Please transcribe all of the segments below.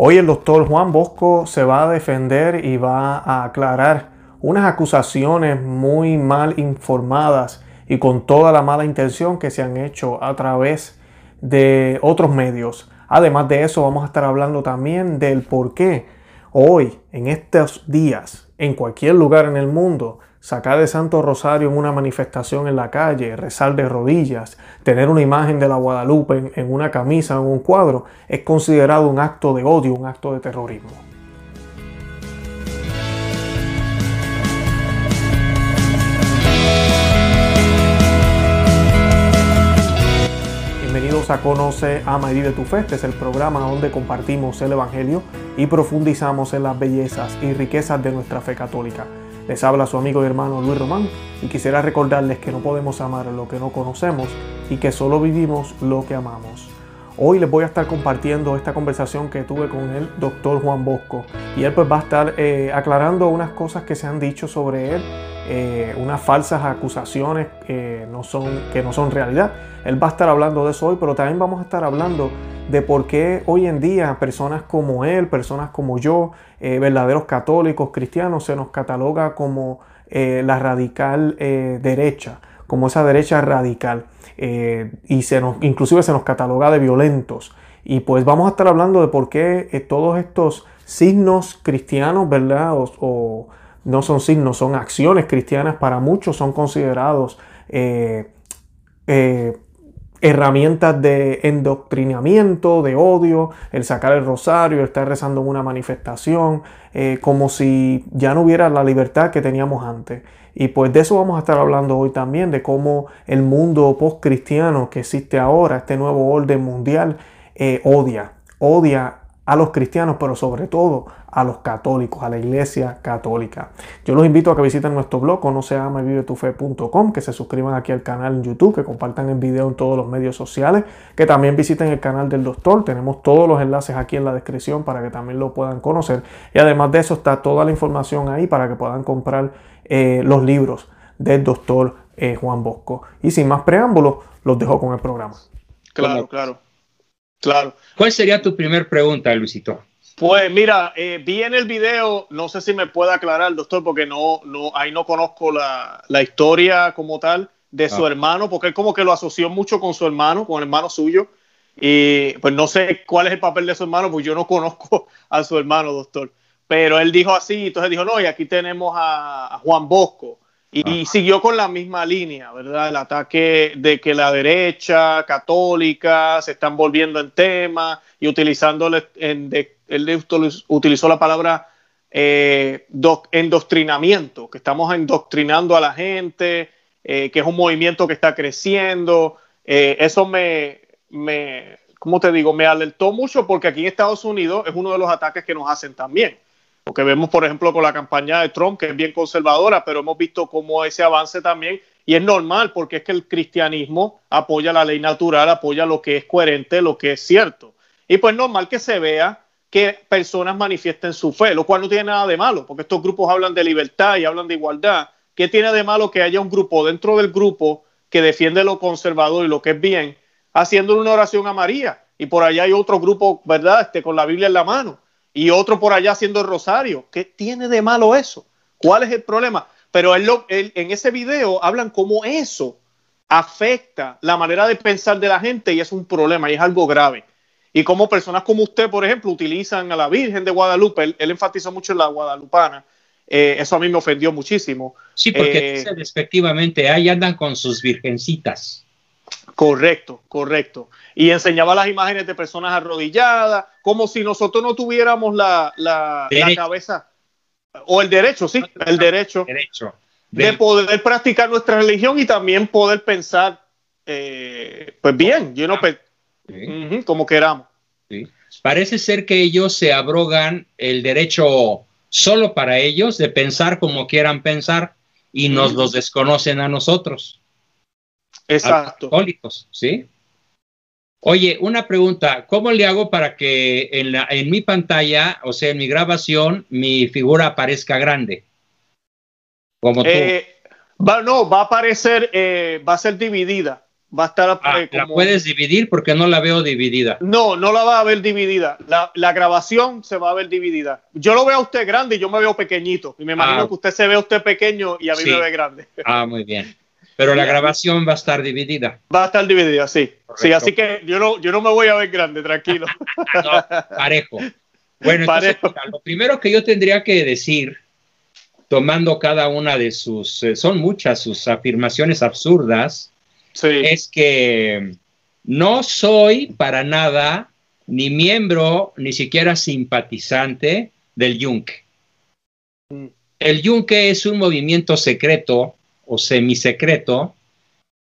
Hoy el doctor Juan Bosco se va a defender y va a aclarar unas acusaciones muy mal informadas y con toda la mala intención que se han hecho a través de otros medios. Además de eso, vamos a estar hablando también del por qué hoy, en estos días, en cualquier lugar en el mundo, sacar el Santo Rosario en una manifestación en la calle, rezar de rodillas, tener una imagen de la Guadalupe en, una camisa o en un cuadro, es considerado un acto de odio, un acto de terrorismo. Bienvenidos a Conoce, Ama y Vive tu Fe. Este es el programa donde compartimos el Evangelio y profundizamos en las bellezas y riquezas de nuestra fe católica. Les habla su amigo y hermano Luis Román y quisiera recordarles que no podemos amar lo que no conocemos y que solo vivimos lo que amamos. Hoy les voy a estar compartiendo esta conversación que tuve con el doctor Juan Bosco y él pues va a estar eh, aclarando unas cosas que se han dicho sobre él, eh, unas falsas acusaciones que no, son, que no son realidad. Él va a estar hablando de eso hoy, pero también vamos a estar hablando de por qué hoy en día personas como él, personas como yo, eh, verdaderos católicos, cristianos, se nos cataloga como eh, la radical eh, derecha, como esa derecha radical. y se nos, inclusive se nos cataloga de violentos. Y pues vamos a estar hablando de por qué todos estos signos cristianos, ¿verdad? O, no son signos, son acciones cristianas para muchos, son considerados herramientas de endoctrinamiento, de odio, el sacar el rosario, el estar rezando en una manifestación, eh, como si ya no hubiera la libertad que teníamos antes. Y pues de eso vamos a estar hablando hoy también, de cómo el mundo post-cristiano que existe ahora, este nuevo orden mundial, eh, odia, odia a los cristianos, pero sobre todo a los católicos, a la iglesia católica. Yo los invito a que visiten nuestro blog, no se llama vivetufe.com, que se suscriban aquí al canal en YouTube, que compartan el video en todos los medios sociales, que también visiten el canal del doctor. Tenemos todos los enlaces aquí en la descripción para que también lo puedan conocer. Y además de eso está toda la información ahí para que puedan comprar eh, los libros del doctor eh, Juan Bosco. Y sin más preámbulos, los dejo con el programa. Claro, claro. Claro. ¿Cuál sería tu primer pregunta, Luisito? Pues mira, eh, vi en el video, no sé si me puede aclarar, doctor, porque no, no, ahí no conozco la, historia como tal de su ah. hermano, porque él como que lo asoció mucho con su hermano, con el hermano suyo. Y pues no sé cuál es el papel de su hermano, pues yo no conozco a su hermano, doctor. Pero él dijo así, entonces dijo, no, y aquí tenemos a Juan Bosco. Y siguió con la misma línea, ¿verdad? El ataque de que la derecha católica se están volviendo en tema y utilizando, en, él utilizó la palabra eh, endoctrinamiento, que estamos endoctrinando a la gente, eh, que es un movimiento que está creciendo. Eh, eso me, me, ¿cómo te digo? Me alertó mucho porque aquí en Estados Unidos es uno de los ataques que nos hacen también porque vemos, por ejemplo, con la campaña de Trump, que es bien conservadora, pero hemos visto cómo ese avance también, y es normal, porque es que el cristianismo apoya la ley natural, apoya lo que es coherente, lo que es cierto. Y pues normal que se vea que personas manifiesten su fe, lo cual no tiene nada de malo, porque estos grupos hablan de libertad y hablan de igualdad. ¿Qué tiene de malo que haya un grupo dentro del grupo que defiende lo conservador y lo que es bien, haciendo una oración a María? Y por allá hay otro grupo, ¿verdad? Este, con la Biblia en la mano y otro por allá haciendo el rosario. ¿Qué tiene de malo eso? ¿Cuál es el problema? Pero él, en ese video hablan cómo eso afecta la manera de pensar de la gente y es un problema y es algo grave. Y como personas como usted, por ejemplo, utilizan a la Virgen de Guadalupe, él, enfatizó mucho en la guadalupana, eh, eso a mí me ofendió muchísimo. Sí, porque eh, despectivamente, ahí andan con sus virgencitas. Correcto, correcto. Y enseñaba las imágenes de personas arrodilladas, como si nosotros no tuviéramos la, la, cabeza o el derecho, sí, el derecho, de poder practicar nuestra religión y también poder pensar, eh, pues bien, yo no, como queramos. Parece ser que ellos se abrogan el derecho solo para ellos de pensar como quieran pensar y nos los desconocen a nosotros. Exacto. Católicos, ¿sí? Oye, una pregunta, ¿cómo le hago para que en, la, en mi pantalla, o sea, en mi grabación, mi figura aparezca grande? Como tú. Eh, va, no, va a aparecer, eh, va a ser dividida. Va a estar. Ah, eh, ¿La puedes dividir? Porque no la veo dividida. No, no la va a ver dividida. La, la grabación se va a ver dividida. Yo lo veo a usted grande y yo me veo pequeñito. Y me imagino Ah. que usted se ve a usted pequeño y a mí Sí. me ve grande. Ah, muy bien. Pero la grabación va a estar dividida. Va a estar dividida, sí. Sí, así que yo no, yo no me voy a ver grande, tranquilo. No, parejo. Bueno, entonces, Parejo. mira, lo primero que yo tendría que decir, tomando cada una de sus, eh, son muchas sus afirmaciones absurdas, Sí. es que no soy para nada ni miembro, ni siquiera simpatizante del Yunque. Mm. El Yunque es un movimiento secreto o semisecreto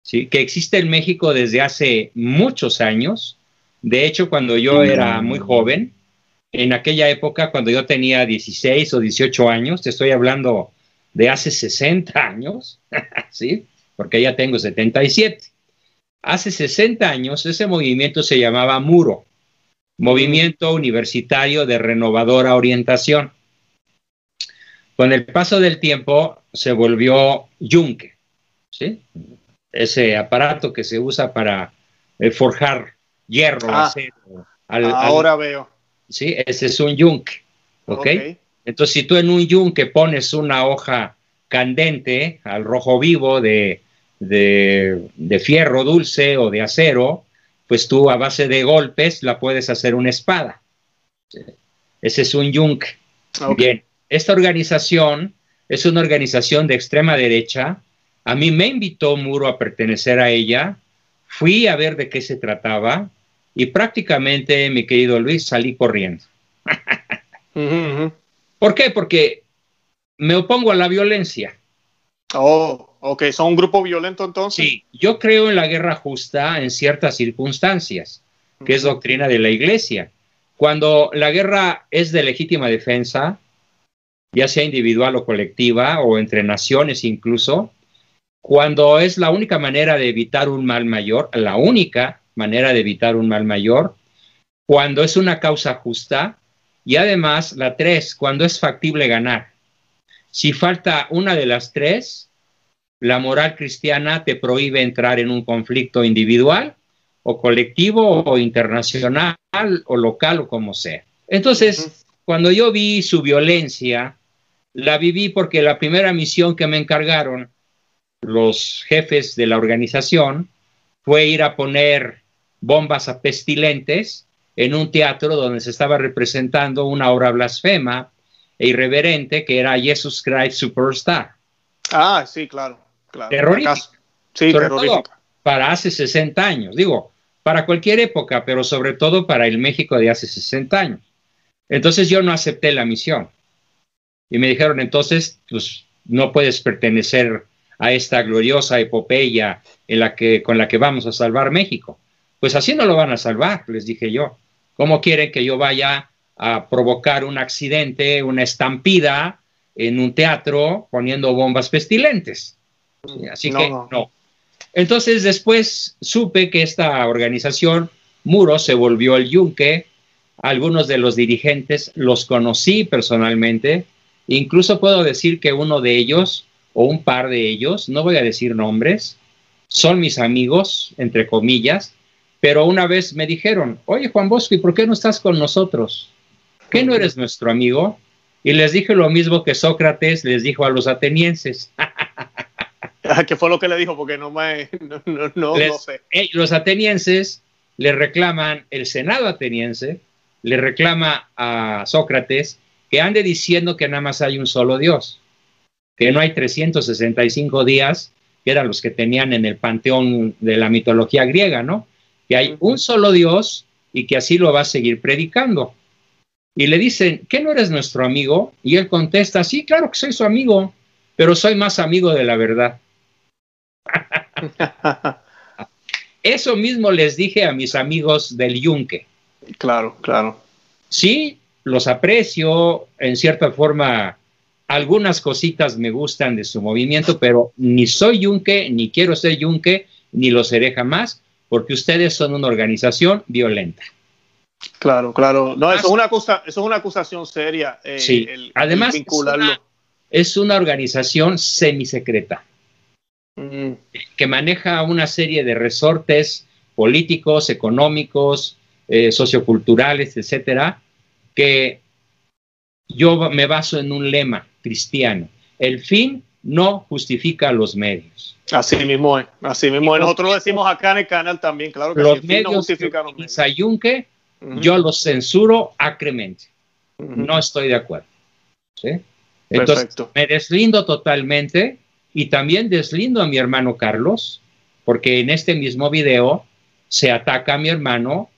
¿sí? que existe en México desde hace muchos años. De hecho, cuando yo era muy joven, en aquella época, cuando yo tenía 16 o 18 años, te estoy hablando de hace 60 años, ¿sí? porque ya tengo 77. Hace 60 años ese movimiento se llamaba Muro, Movimiento Universitario de Renovadora Orientación. Con el paso del tiempo se volvió Yunque, ¿sí? ese aparato que se usa para eh, forjar hierro, Ah. acero. al- al- Ahora veo. sí, ese es un yunque, ¿ok? Ok. Entonces, si tú en un yunque pones una hoja candente al rojo vivo de, de, de fierro dulce o de acero, pues tú a base de golpes la puedes hacer una espada. Ese es un yunque. Bien, esta organización es una organización de extrema derecha. A mí me invitó Muro a pertenecer a ella. Fui a ver de qué se trataba y prácticamente, mi querido Luis, salí corriendo. ¿Por qué? Porque me opongo a la violencia. Oh, ok. ¿Son un grupo violento entonces? Sí, yo creo en la guerra justa en ciertas circunstancias, que es doctrina de la iglesia. Cuando la guerra es de legítima defensa, ya sea individual o colectiva, o entre naciones incluso, cuando es la única manera de evitar un mal mayor, la única manera de evitar un mal mayor, cuando es una causa justa, y además la tres, cuando es factible ganar. Si falta una de las tres, la moral cristiana te prohíbe entrar en un conflicto individual o colectivo o internacional o local o como sea. Entonces, cuando yo vi su violencia, la viví porque la primera misión que me encargaron los jefes de la organización fue ir a poner bombas a pestilentes en un teatro donde se estaba representando una obra blasfema e irreverente que era Jesus Christ Superstar. Ah, sí, claro. claro. Terrorífica. Sí, Sobre todo terrorífica. para hace 60 años, digo, para cualquier época, pero sobre todo para el México de hace 60 años. Entonces yo no acepté la misión. Y me dijeron, entonces, pues no puedes pertenecer a esta gloriosa epopeya en la que, con la que vamos a salvar México. Pues así no lo van a salvar, les dije yo. ¿Cómo quieren que yo vaya a provocar un accidente, una estampida en un teatro poniendo bombas pestilentes? Así No, que no. no. Entonces después supe que esta organización, Muro, se volvió el Yunque. Algunos de los dirigentes los conocí personalmente. Incluso puedo decir que uno de ellos, o un par de ellos, no voy a decir nombres, son mis amigos, entre comillas, pero una vez me dijeron, oye Juan Bosco, ¿y por qué no estás con nosotros? ¿Qué no eres nuestro amigo? Y les dije lo mismo que Sócrates les dijo a los atenienses. Ah, ¿Qué fue lo que le dijo? Porque no me. No, no, no, Les- no sé. eh, los atenienses le reclaman, el Senado ateniense le reclama a Sócrates que ande diciendo que nada más hay un solo Dios, que no hay 365 días, que eran los que tenían en el panteón de la mitología griega, ¿no? Que hay un solo Dios y que así lo va a seguir predicando. Y le dicen, ¿qué no eres nuestro amigo? Y él contesta, sí, claro que soy su amigo, pero soy más amigo de la verdad. Eso mismo les dije a mis amigos del Yunque. claro, claro. Sí, los aprecio, en cierta forma, algunas cositas me gustan de su movimiento, pero ni soy Yunque, ni quiero ser Yunque, ni lo seré jamás, porque ustedes son una organización violenta. Claro, claro. No, eso es una, acusa, eso es una acusación seria. eh, Sí. el- el Además, es una- Es una organización semisecreta. mm. que maneja una serie de resortes políticos, económicos, eh, socioculturales, etcétera, que yo me baso en un lema cristiano. El fin no justifica los medios. Así mismo es, así mismo es. Nosotros lo decimos acá en el canal también, claro que los medios no justifican los medios. yo los censuro acremente. No estoy de acuerdo. Entonces, me deslindo totalmente y también deslindo a mi hermano Carlos, porque en este mismo video se ataca a mi hermano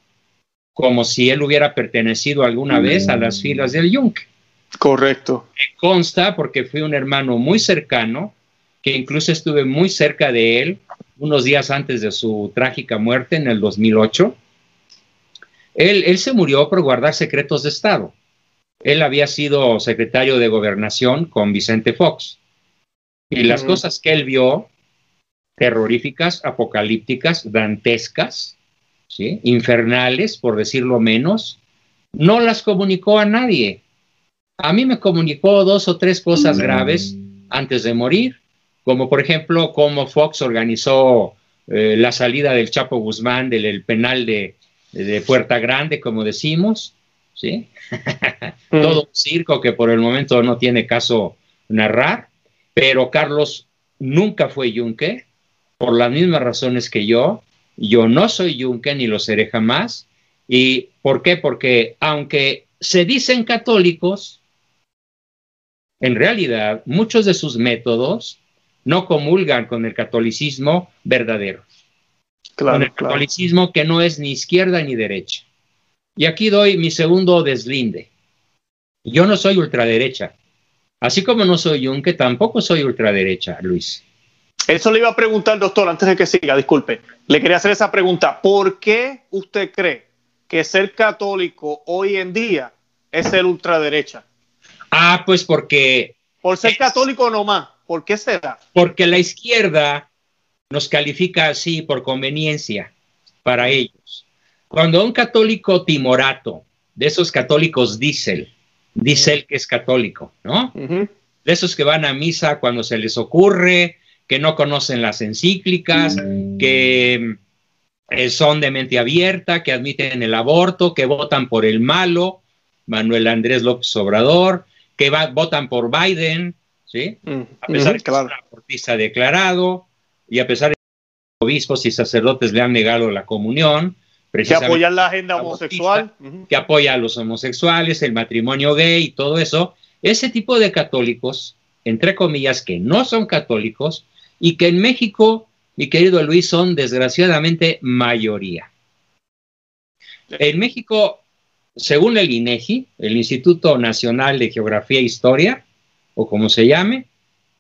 como si él hubiera pertenecido alguna vez a las filas del Yunque. Correcto. Me consta porque fui un hermano muy cercano, que incluso estuve muy cerca de él unos días antes de su trágica muerte en el 2008. Él, él se murió por guardar secretos de Estado. Él había sido secretario de gobernación con Vicente Fox. Y las cosas que él vio, terroríficas, apocalípticas, dantescas, ¿sí? infernales, por decirlo menos, no las comunicó a nadie a mí me comunicó dos o tres cosas graves antes de morir, como por ejemplo cómo Fox organizó eh, la salida del Chapo Guzmán del penal de, Puerta Grande, como decimos, ¿sí? Mm. Todo un circo que por el momento no tiene caso narrar, pero Carlos nunca fue yunque, por las mismas razones que yo. Yo no soy yunque ni lo seré jamás. ¿Y por qué? Porque aunque se dicen católicos, en realidad muchos de sus métodos no comulgan con el catolicismo verdadero. con el catolicismo que no es ni izquierda ni derecha. Y aquí doy mi segundo deslinde. Yo no soy ultraderecha. Así como no soy que tampoco soy ultraderecha, Luis. Eso le iba a preguntar, doctor, antes de que siga, disculpe. Le quería hacer esa pregunta. ¿Por qué usted cree que ser católico hoy en día es ser ultraderecha? Ah, pues porque... Por ser católico nomás. ¿Por qué será? Porque la izquierda nos califica así por conveniencia para ellos. Cuando un católico timorato, de esos católicos diésel, diésel que es católico, ¿no? De esos que van a misa cuando se les ocurre, que no conocen las encíclicas, que eh, son de mente abierta, que admiten el aborto, que votan por el malo, Manuel Andrés López Obrador, que votan por Biden, ¿sí? A pesar de que es un declarado y a pesar de que obispos y sacerdotes le han negado la comunión. Que apoyan la agenda homosexual. Que apoya a los homosexuales, el matrimonio gay y todo eso. Ese tipo de católicos, entre comillas, que no son católicos y que en México, mi querido Luis, son desgraciadamente mayoría. En México según el INEGI, el Instituto Nacional de Geografía e Historia, o como se llame,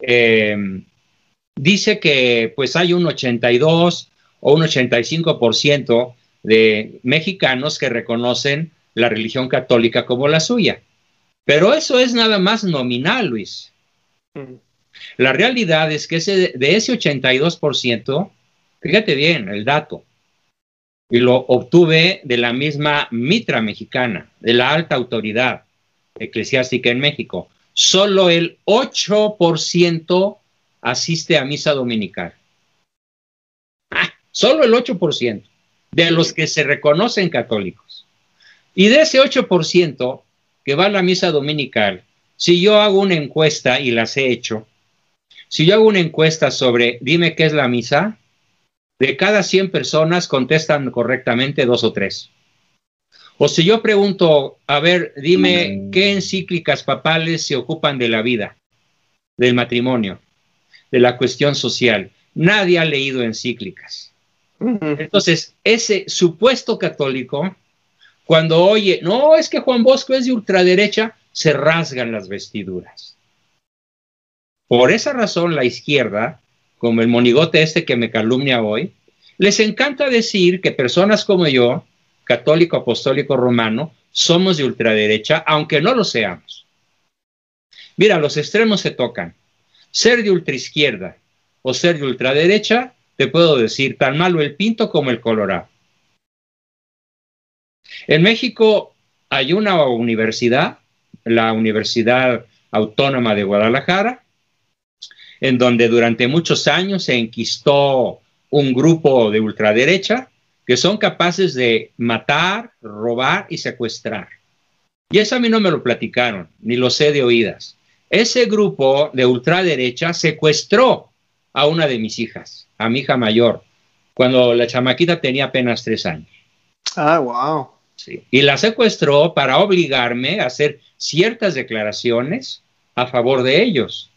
eh, dice que pues hay un 82 o un 85% de mexicanos que reconocen la religión católica como la suya. Pero eso es nada más nominal, Luis. Mm. La realidad es que ese, de ese 82%, fíjate bien el dato, y lo obtuve de la misma mitra mexicana, de la alta autoridad eclesiástica en México. Solo el 8% asiste a misa dominical. Ah, solo el 8% de los que se reconocen católicos. Y de ese 8% que va a la misa dominical, si yo hago una encuesta y las he hecho, si yo hago una encuesta sobre dime qué es la misa, de cada 100 personas contestan correctamente dos o tres. O si yo pregunto, a ver, dime qué encíclicas papales se ocupan de la vida, del matrimonio, de la cuestión social. Nadie ha leído encíclicas. Entonces, ese supuesto católico, cuando oye, no, es que Juan Bosco es de ultraderecha, se rasgan las vestiduras. Por esa razón, la izquierda como el monigote este que me calumnia hoy, les encanta decir que personas como yo, católico apostólico romano, somos de ultraderecha, aunque no lo seamos. Mira, los extremos se tocan. Ser de ultraizquierda o ser de ultraderecha, te puedo decir, tan malo el pinto como el colorado. En México hay una universidad, la Universidad Autónoma de Guadalajara, en donde durante muchos años se enquistó un grupo de ultraderecha que son capaces de matar, robar y secuestrar. Y eso a mí no me lo platicaron, ni lo sé de oídas. Ese grupo de ultraderecha secuestró a una de mis hijas, a mi hija mayor, cuando la chamaquita tenía apenas tres años. Ah, wow. Sí. Y la secuestró para obligarme a hacer ciertas declaraciones a favor de ellos.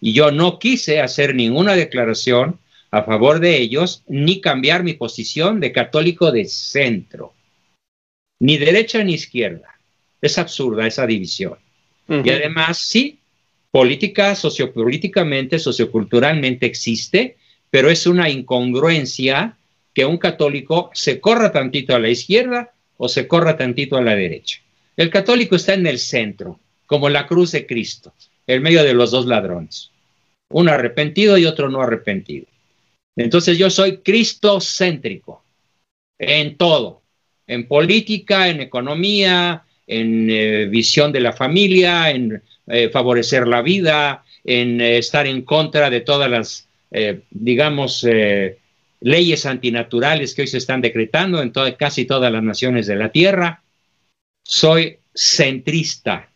Y yo no quise hacer ninguna declaración a favor de ellos ni cambiar mi posición de católico de centro, ni derecha ni izquierda. Es absurda esa división. Y además, sí, política, sociopolíticamente, socioculturalmente existe, pero es una incongruencia que un católico se corra tantito a la izquierda o se corra tantito a la derecha. El católico está en el centro, como la cruz de Cristo, en medio de los dos ladrones, un arrepentido y otro no arrepentido. Entonces yo soy cristocéntrico en todo, en política, en economía, en eh, visión de la familia, en eh, favorecer la vida, en eh, estar en contra de todas las, digamos, leyes antinaturales que hoy se están decretando en casi todas las naciones de la tierra. Soy centrista,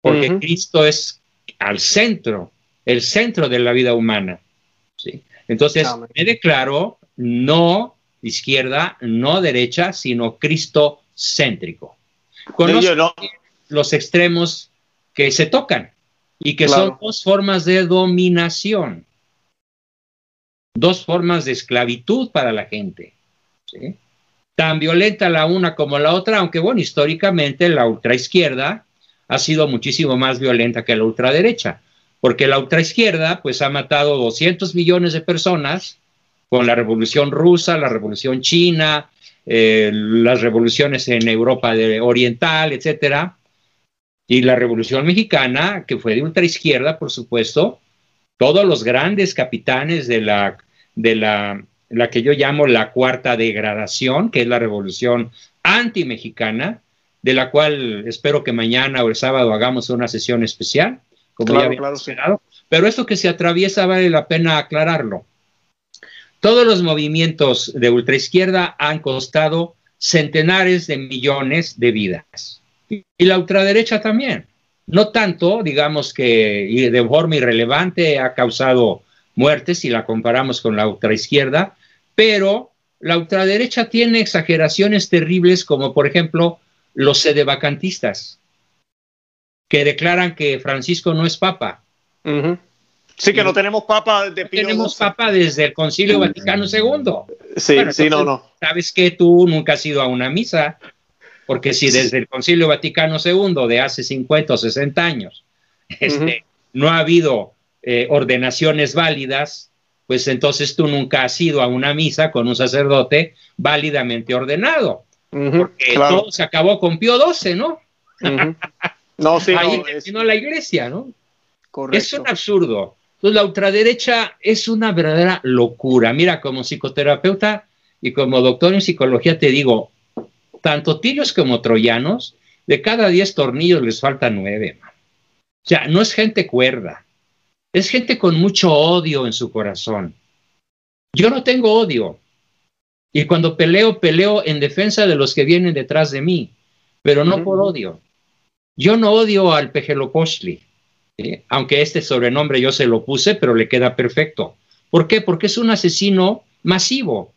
porque Cristo es al centro, el centro de la vida humana. ¿sí? Entonces, me declaro no izquierda, no derecha, sino Cristo céntrico. Conozco los extremos que se tocan y que son dos formas de dominación, dos formas de esclavitud para la gente. Tan violenta la una como la otra, aunque bueno, históricamente la ultraizquierda ha sido muchísimo más violenta que la ultraderecha porque la ultraizquierda pues ha matado 200 millones de personas con la revolución rusa, la revolución china, eh, las revoluciones en Europa Oriental, etcétera, y la revolución mexicana, que fue de ultraizquierda, por supuesto, todos los grandes capitanes de la, de la, la que yo llamo la cuarta degradación, que es la revolución anti-mexicana, de la cual espero que mañana o el sábado hagamos una sesión especial claro, Pero esto que se atraviesa vale la pena aclararlo. Todos los movimientos de ultraizquierda han costado centenares de millones de vidas. Y la ultraderecha también. No tanto, digamos que de forma irrelevante ha causado muertes si la comparamos con la ultraizquierda, pero la ultraderecha tiene exageraciones terribles como por ejemplo los sedevacantistas que declaran que Francisco no es papa. Sí, que no tenemos papa de Pío Tenemos papa desde el Concilio Vaticano II. Sí, sí, no, no. Sabes que tú nunca has ido a una misa, porque si desde el Concilio Vaticano II de hace 50 o 60 años este, no ha habido eh, ordenaciones válidas, pues entonces tú nunca has ido a una misa con un sacerdote válidamente ordenado. Porque todo se acabó con Pío XII, ¿no? No, sí, Ahí no, la iglesia, ¿no? Correcto. Es un absurdo. Entonces, la ultraderecha es una verdadera locura. Mira, como psicoterapeuta y como doctor en psicología te digo, tanto tirios como troyanos, de cada diez tornillos les faltan nueve. Man. O sea, no es gente cuerda, es gente con mucho odio en su corazón. Yo no tengo odio. Y cuando peleo, peleo en defensa de los que vienen detrás de mí, pero no por odio. Yo no odio al Pejelopochtli, aunque este sobrenombre yo se lo puse, pero le queda perfecto. ¿Por qué? Porque es un asesino masivo.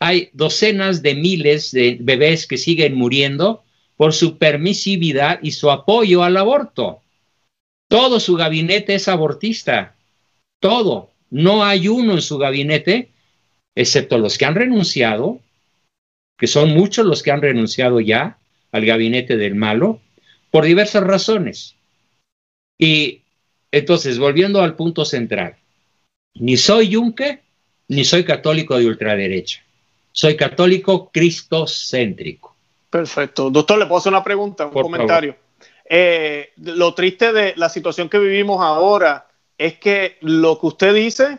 Hay docenas de miles de bebés que siguen muriendo por su permisividad y su apoyo al aborto. Todo su gabinete es abortista. Todo. No hay uno en su gabinete, excepto los que han renunciado, que son muchos los que han renunciado ya al gabinete del malo, por diversas razones. Y entonces, volviendo al punto central, ni soy yunque, ni soy católico de ultraderecha. Soy católico cristocéntrico. Perfecto. Doctor, le puedo hacer una pregunta, un comentario. Eh, lo triste de la situación que vivimos ahora es que lo que usted dice,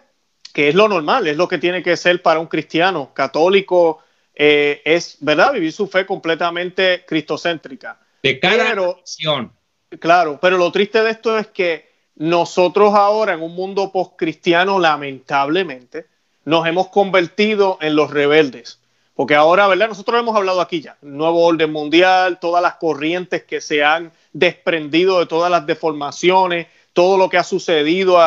que es lo normal, es lo que tiene que ser para un cristiano católico, eh, es, ¿verdad? Vivir su fe completamente cristocéntrica de nación. Claro, pero lo triste de esto es que nosotros ahora en un mundo postcristiano, lamentablemente, nos hemos convertido en los rebeldes. Porque ahora, ¿verdad? Nosotros hemos hablado aquí ya, nuevo orden mundial, todas las corrientes que se han desprendido de todas las deformaciones, todo lo que ha sucedido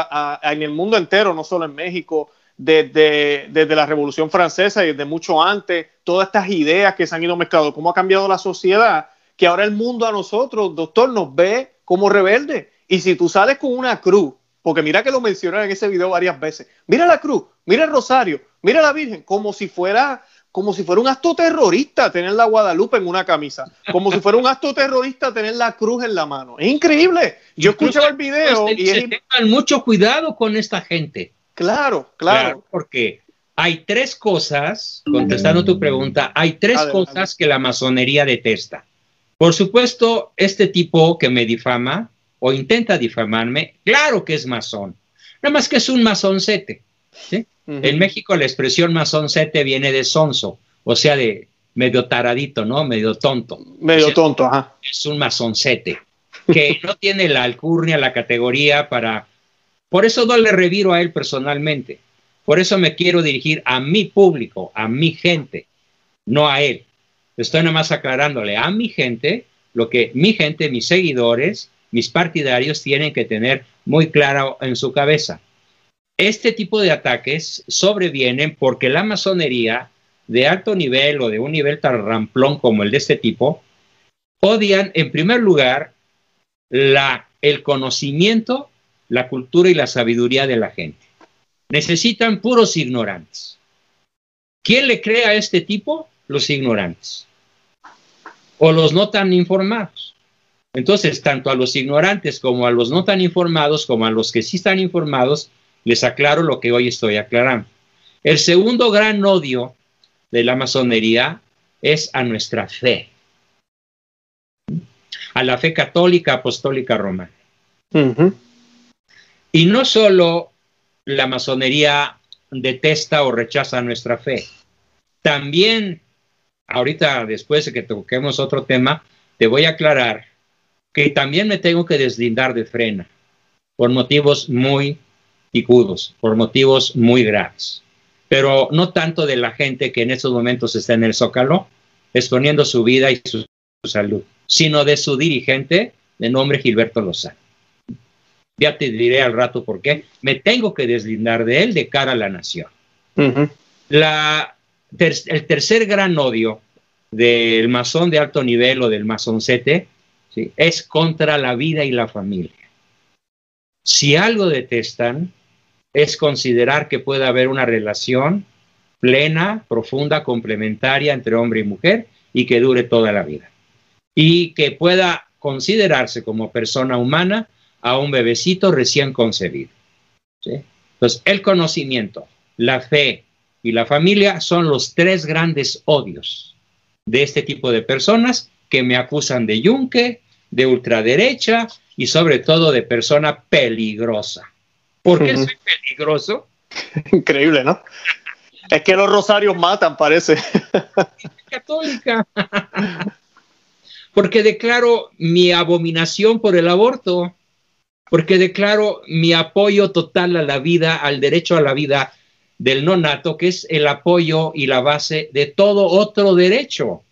en el mundo entero, no solo en México, desde, la Revolución Francesa y desde mucho antes, todas estas ideas que se han ido mezclando, cómo ha cambiado la sociedad, que ahora el mundo a nosotros, doctor, nos ve como rebeldes. Y si tú sales con una cruz, porque mira que lo mencioné en ese video varias veces, mira la cruz, mira el rosario, mira la Virgen, como si fuera como si fuera un acto terrorista tener la Guadalupe en una camisa, como si fuera un acto terrorista tener la cruz en la mano. Es increíble. Yo escuchaba el video y tengan mucho cuidado con esta gente. Claro, claro, porque hay tres cosas, contestando tu pregunta, hay tres cosas que la masonería detesta. Por supuesto, este tipo que me difama o intenta difamarme, claro que es masón, nada más que es un masoncete. ¿sí? En México la expresión masoncete viene de sonso, o sea, de medio taradito, ¿no? Medio tonto. Medio tonto, ajá. Es un masoncete que no tiene la alcurnia, la categoría para... Por eso no le reviro a él personalmente. Por eso me quiero dirigir a mi público, a mi gente, no a él. Estoy nada más aclarándole a mi gente lo que mi gente, mis seguidores, mis partidarios tienen que tener muy claro en su cabeza. Este tipo de ataques sobrevienen porque la masonería de alto nivel o de un nivel tan ramplón como el de este tipo odian en primer lugar la, el conocimiento, la cultura y la sabiduría de la gente. Necesitan puros ignorantes. ¿Quién le crea a este tipo? Los ignorantes. O los no tan informados. Entonces, tanto a los ignorantes como a los no tan informados, como a los que sí están informados, les aclaro lo que hoy estoy aclarando. El segundo gran odio de la masonería es a nuestra fe, a la fe católica apostólica romana. Y no solo la masonería detesta o rechaza nuestra fe, también, ahorita después de que toquemos otro tema, te voy a aclarar que también me tengo que deslindar de frena por motivos muy picudos por motivos muy graves. Pero no tanto de la gente que en estos momentos está en el Zócalo exponiendo su vida y su, salud, sino de su dirigente de nombre Gilberto Lozano. Ya te diré al rato por qué. Me tengo que deslindar de él de cara a la nación. la, el tercer gran odio del masón de alto nivel o del masoncete ¿sí? es contra la vida y la familia. Si algo detestan, es considerar que puede haber una relación plena, profunda, complementaria entre hombre y mujer y que dure toda la vida. Y que pueda considerarse como persona humana a un bebecito recién concebido. Entonces, el conocimiento, la fe y la familia son los tres grandes odios de este tipo de personas que me acusan de yunque, de ultraderecha y sobre todo de persona peligrosa. ¿Por qué soy peligroso? Increíble, ¿no? Es que los rosarios matan, parece. Católica. Porque declaro mi abominación por el aborto. Porque declaro mi apoyo total a la vida, al derecho a la vida del no nato, que es el apoyo y la base de todo otro derecho.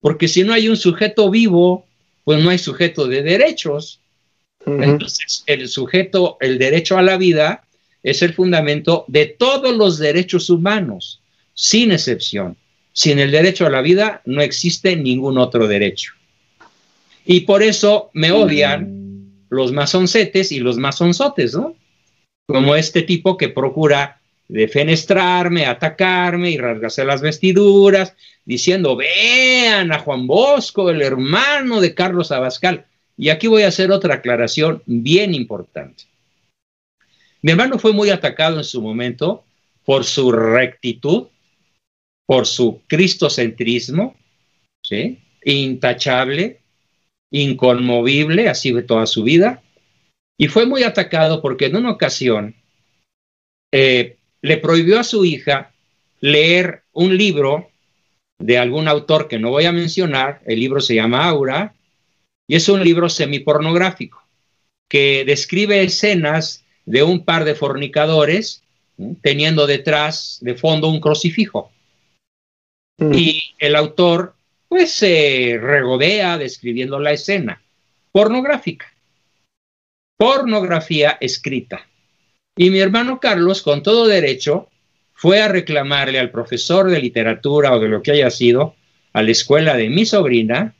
Porque si no hay un sujeto vivo, pues no hay sujeto de derechos. Entonces, el sujeto, el derecho a la vida, es el fundamento de todos los derechos humanos, sin excepción. Sin el derecho a la vida no existe ningún otro derecho. Y por eso me odian los masoncetes y los masonzotes, ¿no? Como este tipo que procura defenestrarme, atacarme y rasgarse las vestiduras, diciendo, vean a Juan Bosco, el hermano de Carlos Abascal. Y aquí voy a hacer otra aclaración bien importante. Mi hermano fue muy atacado en su momento por su rectitud, por su cristocentrismo, intachable, inconmovible, así de toda su vida. Y fue muy atacado porque en una ocasión eh, le prohibió a su hija leer un libro de algún autor que no voy a mencionar, el libro se llama Aura, y es un libro semipornográfico que describe escenas de un par de fornicadores teniendo detrás de fondo un crucifijo. Mm. Y el autor pues se regodea describiendo la escena pornográfica. Pornografía escrita. Y mi hermano Carlos, con todo derecho, fue a reclamarle al profesor de literatura o de lo que haya sido, a la escuela de mi sobrina,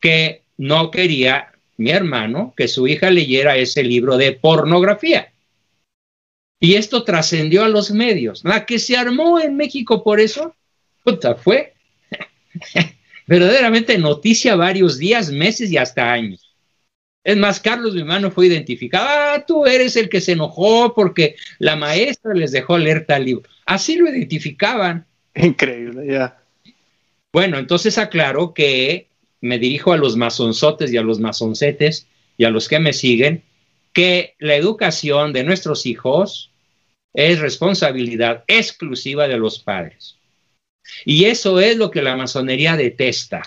que no quería mi hermano que su hija leyera ese libro de pornografía. Y esto trascendió a los medios. La que se armó en México por eso, puta, fue verdaderamente noticia varios días, meses y hasta años. Es más, Carlos, mi hermano, fue identificado. Ah, tú eres el que se enojó porque la maestra les dejó leer tal libro. Así lo identificaban. Increíble, ya. Bueno, entonces aclaro que me dirijo a los masonzotes y a los masoncetes y a los que me siguen, que la educación de nuestros hijos es responsabilidad exclusiva de los padres. Y eso es lo que la masonería detesta.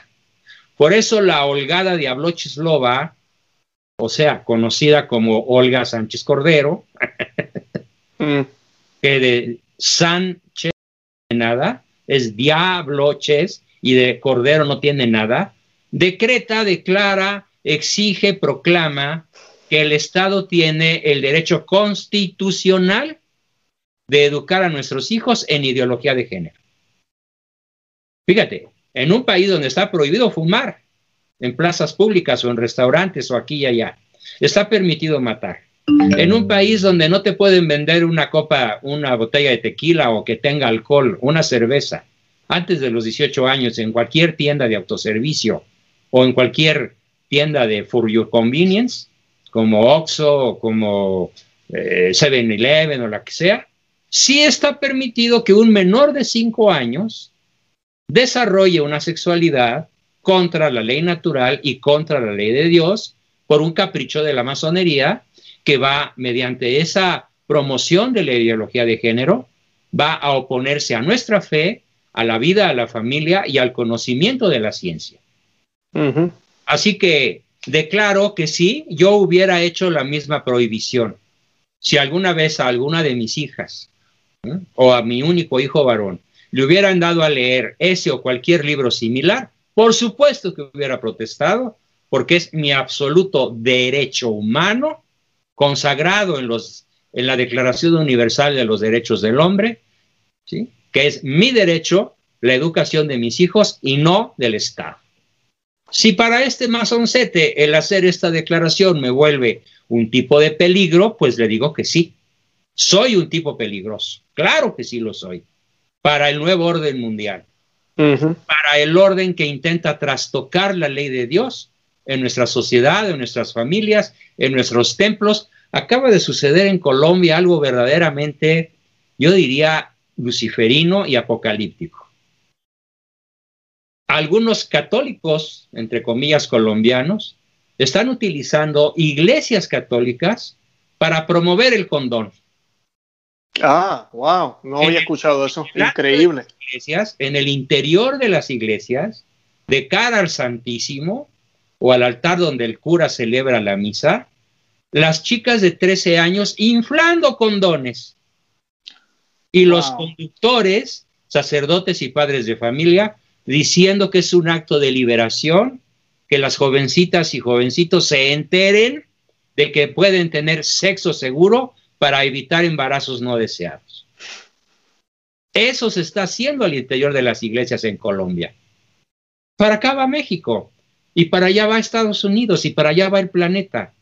Por eso la holgada Diablochislova, o sea, conocida como Olga Sánchez Cordero, mm. que de Sánchez no tiene nada, es Diabloches y de Cordero no tiene nada, decreta, declara, exige, proclama que el Estado tiene el derecho constitucional de educar a nuestros hijos en ideología de género. Fíjate, en un país donde está prohibido fumar, en plazas públicas o en restaurantes o aquí y allá, está permitido matar. En un país donde no te pueden vender una copa, una botella de tequila o que tenga alcohol, una cerveza, antes de los 18 años en cualquier tienda de autoservicio o en cualquier tienda de for your convenience, como Oxxo o como 7-Eleven eh, o la que sea, sí está permitido que un menor de 5 años desarrolle una sexualidad contra la ley natural y contra la ley de Dios por un capricho de la masonería que va mediante esa promoción de la ideología de género, va a oponerse a nuestra fe, a la vida, a la familia y al conocimiento de la ciencia. Así que declaro que sí, yo hubiera hecho la misma prohibición. Si alguna vez a alguna de mis hijas o a mi único hijo varón le hubieran dado a leer ese o cualquier libro similar, por supuesto que hubiera protestado, porque es mi absoluto derecho humano consagrado en, los, en la Declaración Universal de los Derechos del Hombre, ¿sí? que es mi derecho, la educación de mis hijos y no del Estado. Si para este masoncete el hacer esta declaración me vuelve un tipo de peligro, pues le digo que sí. Soy un tipo peligroso. Claro que sí lo soy para el nuevo orden mundial, para el orden que intenta trastocar la ley de Dios en nuestra sociedad, en nuestras familias, en nuestros templos. Acaba de suceder en Colombia algo verdaderamente, yo diría, luciferino y apocalíptico. Algunos católicos, entre comillas colombianos, están utilizando iglesias católicas para promover el condón. Ah, wow, no había escuchado eso, increíble. Iglesias, en el interior de las iglesias, de cara al Santísimo o al altar donde el cura celebra la misa, las chicas de 13 años inflando condones y los conductores, sacerdotes y padres de familia, diciendo que es un acto de liberación, que las jovencitas y jovencitos se enteren de que pueden tener sexo seguro para evitar embarazos no deseados. Eso se está haciendo al interior de las iglesias en Colombia. Para acá va México y para allá va Estados Unidos y para allá va el planeta.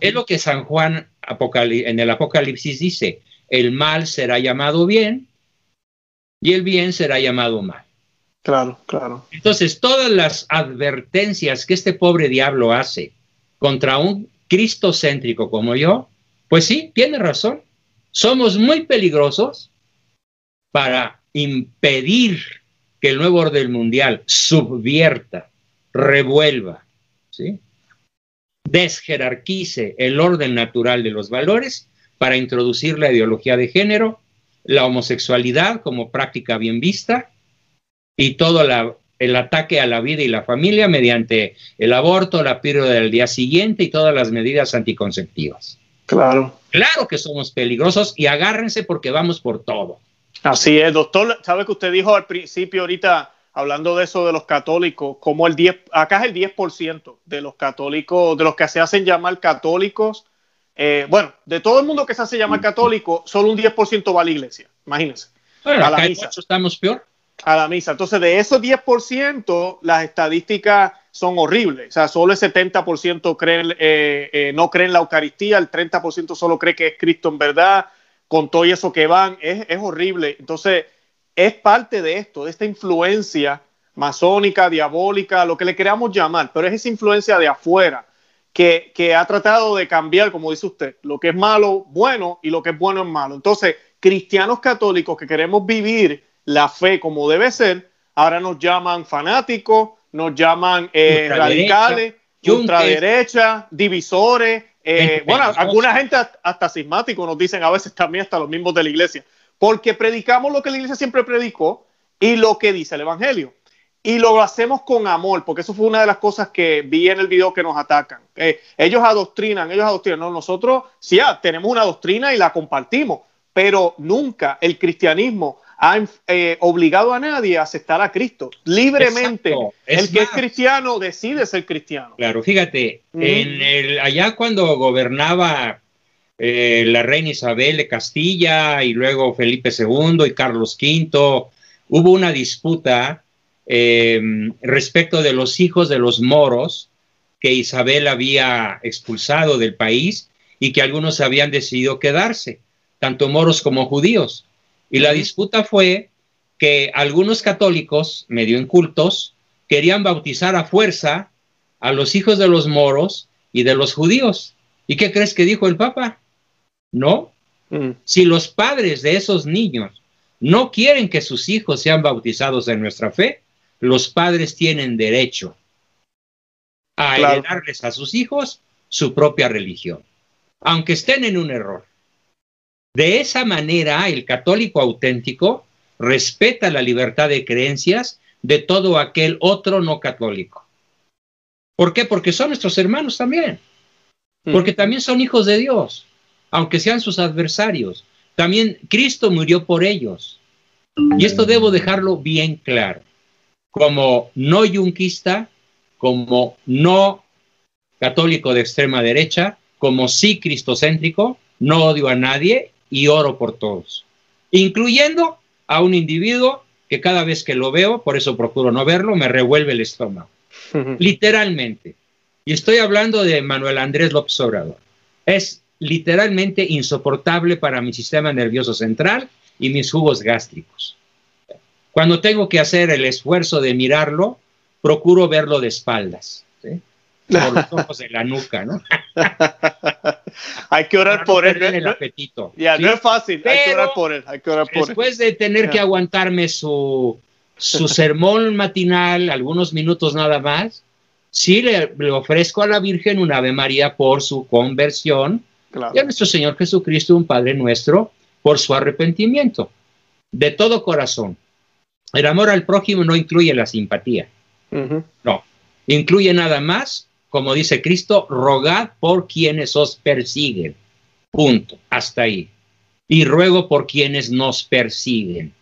Es lo que San Juan en el Apocalipsis dice, el mal será llamado bien y el bien será llamado mal. Claro, claro. Entonces, todas las advertencias que este pobre diablo hace contra un Cristo céntrico como yo, pues sí, tiene razón. Somos muy peligrosos para impedir que el nuevo orden mundial subvierta, revuelva, ¿sí? desjerarquice el orden natural de los valores para introducir la ideología de género, la homosexualidad como práctica bien vista y toda la el ataque a la vida y la familia mediante el aborto, la píldora del día siguiente y todas las medidas anticonceptivas. Claro. Claro que somos peligrosos y agárrense porque vamos por todo. Así es, doctor. ¿Sabe que usted dijo al principio ahorita, hablando de eso de los católicos, como el 10, acá es el 10% de los católicos, de los que se hacen llamar católicos, eh, bueno, de todo el mundo que se hace llamar católico, solo un 10% va a la iglesia, imagínense. a la misa. estamos peor. A la misa. Entonces, de esos 10%, las estadísticas son horribles. O sea, solo el 70% creen, eh, eh, no creen la Eucaristía, el 30% solo cree que es Cristo en verdad, con todo eso que van, es, es horrible. Entonces, es parte de esto, de esta influencia masónica, diabólica, lo que le queramos llamar, pero es esa influencia de afuera que, que, ha tratado de cambiar, como dice usted, lo que es malo, bueno, y lo que es bueno es malo. Entonces, cristianos católicos que queremos vivir la fe como debe ser, ahora nos llaman fanáticos, nos llaman eh, radicales, ultraderecha, divisores. Eh, bueno, alguna gente hasta sismáticos nos dicen a veces también hasta los mismos de la iglesia, porque predicamos lo que la iglesia siempre predicó y lo que dice el Evangelio. Y lo hacemos con amor, porque eso fue una de las cosas que vi en el video que nos atacan. Eh, ellos adoctrinan, ellos adoctrinan. No, nosotros sí ah, tenemos una doctrina y la compartimos, pero nunca el cristianismo ha eh, obligado a nadie a aceptar a Cristo. Libremente, el que es cristiano decide ser cristiano. Claro, fíjate, en el, allá cuando gobernaba eh, la reina Isabel de Castilla y luego Felipe II y Carlos V, hubo una disputa em, respecto de los hijos de los moros que Isabel había expulsado del país y que algunos habían decidido quedarse, tanto moros como judíos. Y la disputa fue que algunos católicos, medio incultos, querían bautizar a fuerza a los hijos de los moros y de los judíos. ¿Y qué crees que dijo el Papa? No. Mm. Si los padres de esos niños no quieren que sus hijos sean bautizados en nuestra fe, los padres tienen derecho a heredarles a sus hijos su propia religión, aunque estén en un error. De esa manera, el católico auténtico respeta la libertad de creencias de todo aquel otro no católico. ¿Por qué? Porque son nuestros hermanos también. Porque también son hijos de Dios, aunque sean sus adversarios. También Cristo murió por ellos. Y esto debo dejarlo bien claro. Como no yunquista, como no católico de extrema derecha, como sí cristocéntrico, no odio a nadie y oro por todos, incluyendo a un individuo que cada vez que lo veo, por eso procuro no verlo, me revuelve el estómago. literalmente. Y estoy hablando de Manuel Andrés López Obrador. Es literalmente insoportable para mi sistema nervioso central y mis jugos gástricos. Cuando tengo que hacer el esfuerzo de mirarlo, procuro verlo de espaldas. ¿sí? Por los ojos de la nuca, ¿no? hay que orar por él. el apetito. Ya, no es fácil, hay que orar por él. Hay que orar por después de tener que aguantarme su, su sermón matinal, algunos minutos nada más, sí le, ofrezco a la Virgen un Ave María por su conversión y a nuestro Señor Jesucristo un Padre nuestro por su arrepentimiento. De todo corazón. El amor al prójimo no incluye la simpatía. No. Incluye nada más como dice Cristo, rogad por quienes os persiguen. Punto. Hasta ahí. Y ruego por quienes nos persiguen.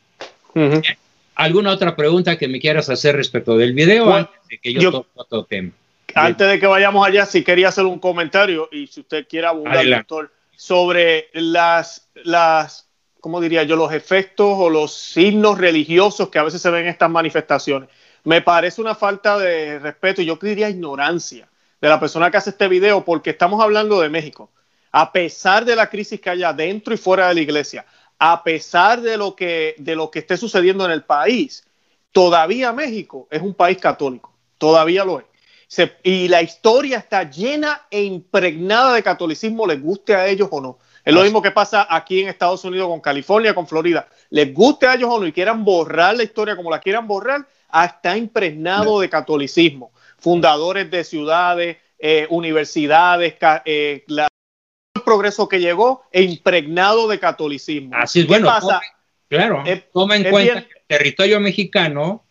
¿Alguna otra pregunta que me quieras hacer respecto del video antes de que yo, toque otro tema? Antes de que vayamos allá, si quería hacer un comentario y si usted quiere abundar, doctor, sobre las, las, ¿cómo diría yo? Los efectos o los signos religiosos que a veces se ven en estas manifestaciones. Me parece una falta de respeto y yo diría ignorancia de la persona que hace este video, porque estamos hablando de México. A pesar de la crisis que haya dentro y fuera de la iglesia, a pesar de lo que, de lo que esté sucediendo en el país, todavía México es un país católico, todavía lo es. y la historia está llena e impregnada de catolicismo, les guste a ellos o no. Es lo mismo que pasa aquí en Estados Unidos con California, con Florida. Les guste a ellos o no y quieran borrar la historia como la quieran borrar, está impregnado de catolicismo fundadores de ciudades, eh, universidades, eh, el progreso que llegó e impregnado de catolicismo. Así es, bueno, pasa? claro, toma en cuenta que el territorio mexicano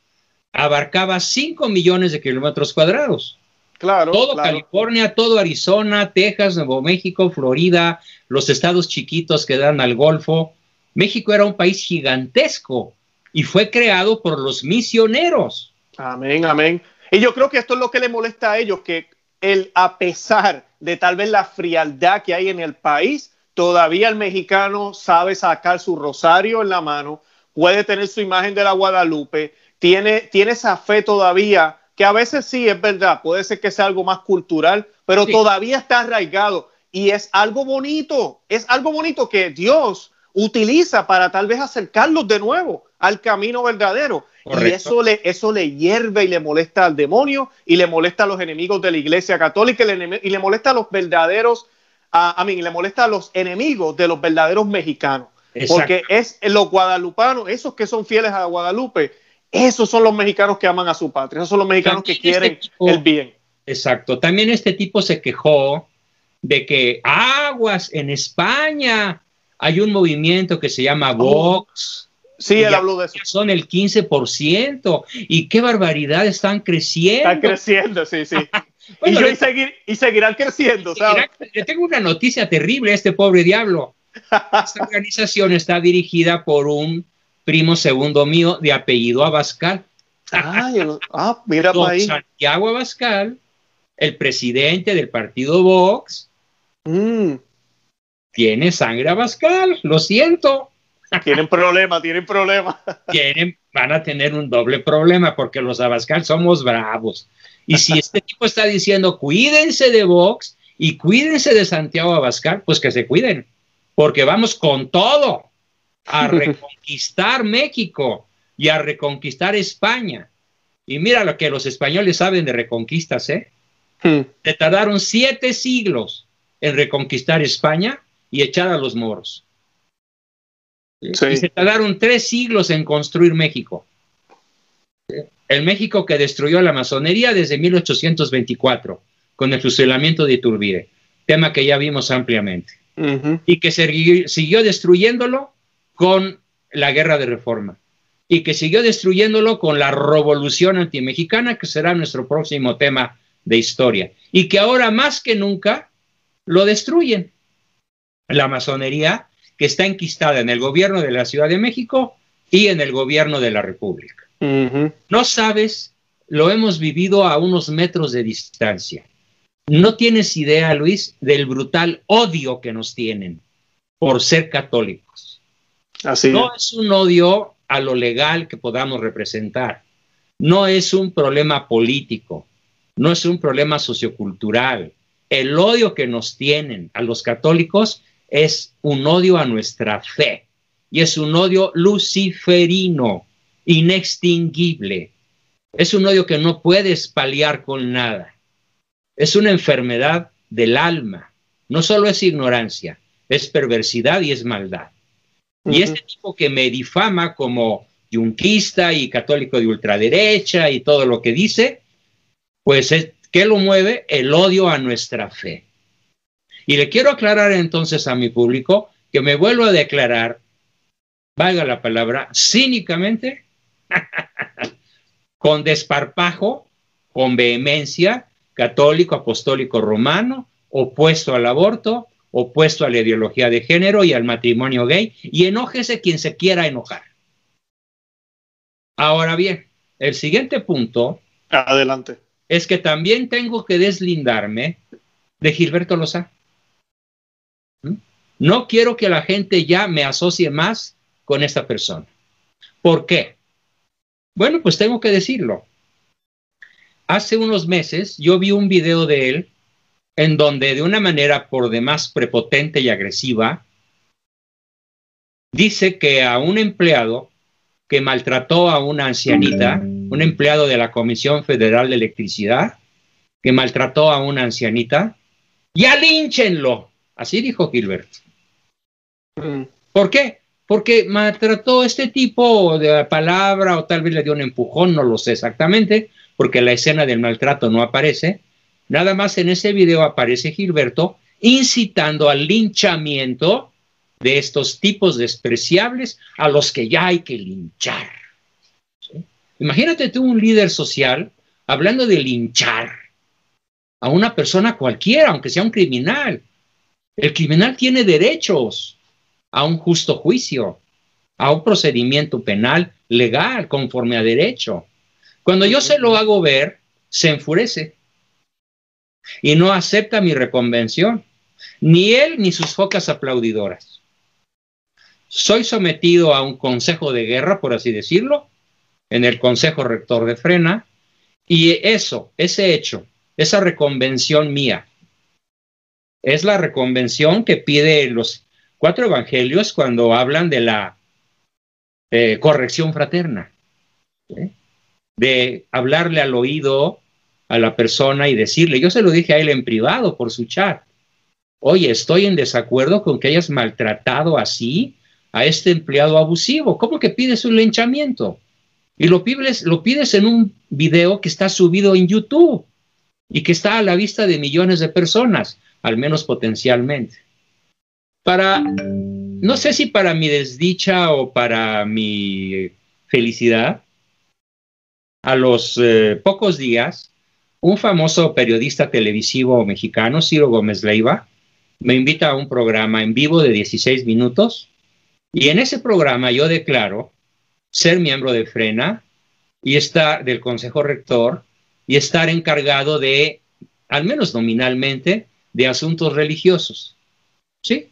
abarcaba 5 millones de kilómetros cuadrados. Claro. Todo California, todo Arizona, Texas, Nuevo México, Florida, los estados chiquitos que dan al Golfo. México era un país gigantesco y fue creado por los misioneros. Amén, amén. Y yo creo que esto es lo que le molesta a ellos, que el, a pesar de tal vez la frialdad que hay en el país, todavía el mexicano sabe sacar su rosario en la mano, puede tener su imagen de la Guadalupe, tiene, tiene esa fe todavía, que a veces sí es verdad, puede ser que sea algo más cultural, pero todavía está arraigado y es algo bonito, es algo bonito que Dios utiliza para tal vez acercarlos de nuevo al camino verdadero. Y eso le, eso le hierve y le molesta al demonio y le molesta a los enemigos de la iglesia católica y le, molesta a los verdaderos, a, mí, le molesta a los enemigos de los verdaderos mexicanos. Porque es los guadalupanos, esos que son fieles a Guadalupe, esos son los mexicanos que aman a su patria, esos son los mexicanos que este quieren el bien. Exacto. También este tipo se quejó de que aguas en España hay un movimiento que se llama oh. Vox. Sí, él habló de eso. Son el 15%. Y qué barbaridad, están creciendo. Están creciendo, sí, sí. y, seguirán creciendo, ¿sabes? Le tengo una noticia terrible a este pobre diablo. Esta organización está dirigida por un primo segundo mío de apellido Abascal. ah, mira ahí. Santiago Abascal, el presidente del partido Vox, mm. tiene sangre Abascal, lo siento. Tienen problema, tienen problema. Tienen, van a tener un doble problema porque los Abascal somos bravos. Y si este tipo está diciendo cuídense de Vox y cuídense de Santiago Abascal, pues que se cuiden, porque vamos con todo a reconquistar México y a reconquistar España. Y mira lo que los españoles saben de reconquistas, ¿eh? Hmm. Se tardaron siete siglos en reconquistar España y echar a los moros. Y se tardaron tres siglos en construir México. El México que destruyó la masonería desde 1824 con el fusilamiento de Iturbide, tema que ya vimos ampliamente, y que siguió destruyéndolo con la guerra de reforma. Y que siguió destruyéndolo con la revolución antimexicana, que será nuestro próximo tema de historia, y que ahora más que nunca lo destruyen. La masonería que está enquistada en el gobierno de la Ciudad de México y en el gobierno de la República. No sabes, lo hemos vivido a unos metros de distancia. No tienes idea, Luis, del brutal odio que nos tienen por ser católicos. Así no es un odio a lo legal que podamos representar. No es un problema político, no es un problema sociocultural. El odio que nos tienen a los católicos es un odio a nuestra fe y es un odio luciferino, inextinguible. Es un odio que no puedes paliar con nada. Es una enfermedad del alma. No solo es ignorancia, es perversidad y es maldad. Y este tipo que me difama como yunquista y católico de ultraderecha y todo lo que dice, pues ¿qué lo mueve? El odio a nuestra fe. Y le quiero aclarar entonces a mi público que me vuelvo a declarar, valga la palabra, cínicamente, con desparpajo, con vehemencia, católico, apostólico, romano, opuesto al aborto, opuesto a la ideología de género y al matrimonio gay, y enójese quien se quiera enojar. Ahora bien, el siguiente punto. Adelante. Es que también tengo que deslindarme de Gilberto Lozano. No quiero que la gente ya me asocie más con esta persona. ¿Por qué? Bueno, pues tengo que decirlo. Hace unos meses yo vi un video de él en donde de una manera por demás prepotente y agresiva dice que a un empleado que maltrató a una ancianita, un empleado de la Comisión Federal de Electricidad, que maltrató a una ancianita, ya línchenlo. Así dijo Gilbert. Mm. ¿Por qué? Porque maltrató este tipo de palabra o tal vez le dio un empujón, no lo sé exactamente, porque la escena del maltrato no aparece. Nada más en ese video aparece Gilberto incitando al linchamiento de estos tipos despreciables a los que ya hay que linchar. Imagínate tú un líder social hablando de linchar a una persona cualquiera, aunque sea un criminal. El criminal tiene derechos a un justo juicio, a un procedimiento penal legal, conforme a derecho. Cuando yo se lo hago ver, se enfurece y no acepta mi reconvención, ni él ni sus focas aplaudidoras. Soy sometido a un consejo de guerra, por así decirlo, en el consejo rector de Frena, y eso, ese hecho, esa reconvención mía, es la reconvención que pide los cuatro evangelios cuando hablan de la eh, corrección fraterna, de hablarle al oído a la persona y decirle, yo se lo dije a él en privado por su chat, oye, estoy en desacuerdo con que hayas maltratado así a este empleado abusivo, ¿cómo que pides un linchamiento? Y lo pides, lo pides en un video que está subido en YouTube y que está a la vista de millones de personas, al menos potencialmente. Para, no sé si para mi desdicha o para mi felicidad, a los eh, pocos días, un famoso periodista televisivo mexicano, Ciro Gómez Leiva, me invita a un programa en vivo de 16 minutos y en ese programa yo declaro ser miembro de Frena y estar del Consejo Rector y estar encargado de, al menos nominalmente, de asuntos religiosos. ¿Sí?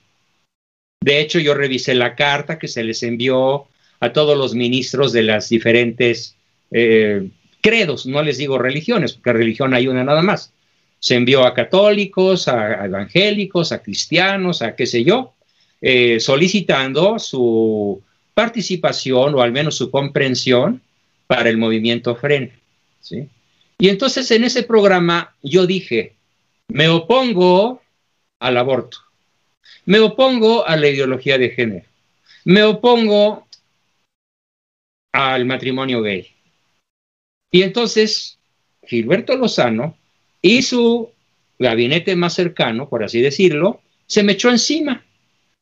De hecho, yo revisé la carta que se les envió a todos los ministros de las diferentes eh, credos, no les digo religiones, porque religión hay una nada más. Se envió a católicos, a evangélicos, a cristianos, a qué sé yo, eh, solicitando su participación o al menos su comprensión para el movimiento FREN. Y entonces en ese programa yo dije, me opongo al aborto, me opongo a la ideología de género, me opongo al matrimonio gay. Y entonces Gilberto Lozano y su gabinete más cercano, por así decirlo, se me echó encima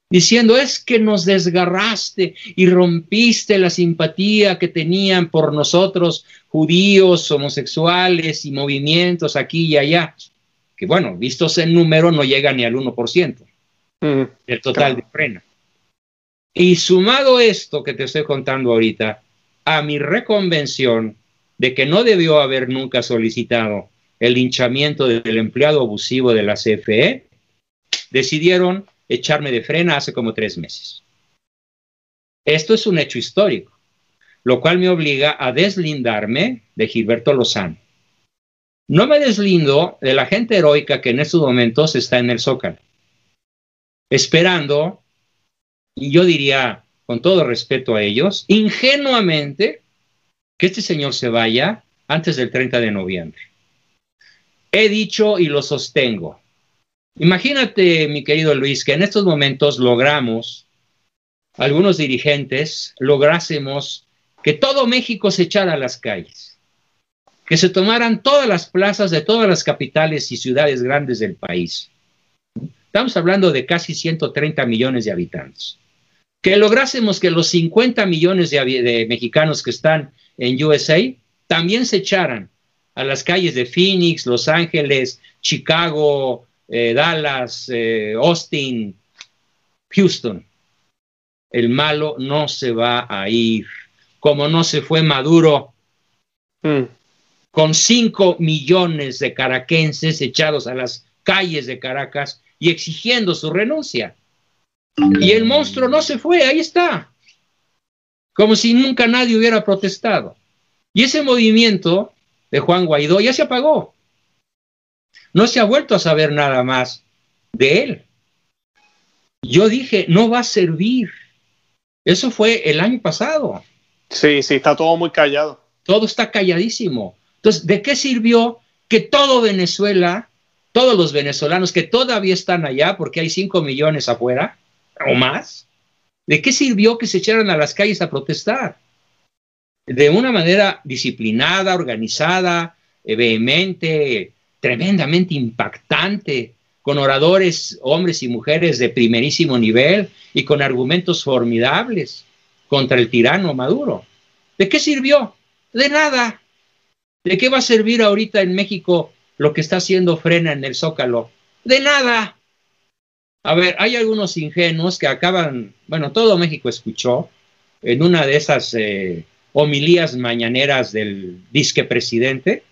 diciendo es que nos desgarraste y rompiste la simpatía que tenían por nosotros judíos, homosexuales y movimientos aquí y allá, que bueno, vistos en número no llega ni al 1% mm, del total de frena. Y sumado esto que te estoy contando ahorita, a mi reconvención de que no debió haber nunca solicitado el linchamiento del empleado abusivo de la CFE, decidieron echarme de frena hace como tres meses. Esto es un hecho histórico, lo cual me obliga a deslindarme de Gilberto Lozano. No me deslindo de la gente heroica que en estos momentos está en el Zócalo, esperando, y yo diría con todo respeto a ellos, ingenuamente, que este señor se vaya antes del 30 de noviembre. He dicho y lo sostengo, Imagínate, mi querido Luis, que en estos momentos logramos, algunos dirigentes, lográsemos que todo México se echara a las calles, que se tomaran todas las plazas de todas las capitales y ciudades grandes del país. Estamos hablando de casi 130 millones de habitantes. Que lográsemos que los 50 millones de, de mexicanos que están en USA también se echaran a las calles de Phoenix, Los Ángeles, Chicago, eh, Dallas, eh, Austin, Houston. El malo no se va a ir, como no se fue Maduro, hmm. con cinco millones de caraquenses echados a las calles de Caracas y exigiendo su renuncia. Y el monstruo no se fue, ahí está, como si nunca nadie hubiera protestado. Y ese movimiento de Juan Guaidó ya se apagó. No se ha vuelto a saber nada más de él. Yo dije, no va a servir. Eso fue el año pasado. Sí, sí, está todo muy callado. Todo está calladísimo. Entonces, ¿de qué sirvió que todo Venezuela, todos los venezolanos que todavía están allá, porque hay 5 millones afuera o más, ¿de qué sirvió que se echaran a las calles a protestar? De una manera disciplinada, organizada, vehemente, tremendamente impactante, con oradores, hombres y mujeres de primerísimo nivel y con argumentos formidables contra el tirano Maduro. ¿De qué sirvió? De nada. ¿De qué va a servir ahorita en México lo que está haciendo Frena en el Zócalo? De nada. A ver, hay algunos ingenuos que acaban, bueno, todo México escuchó en una de esas eh, homilías mañaneras del disque presidente.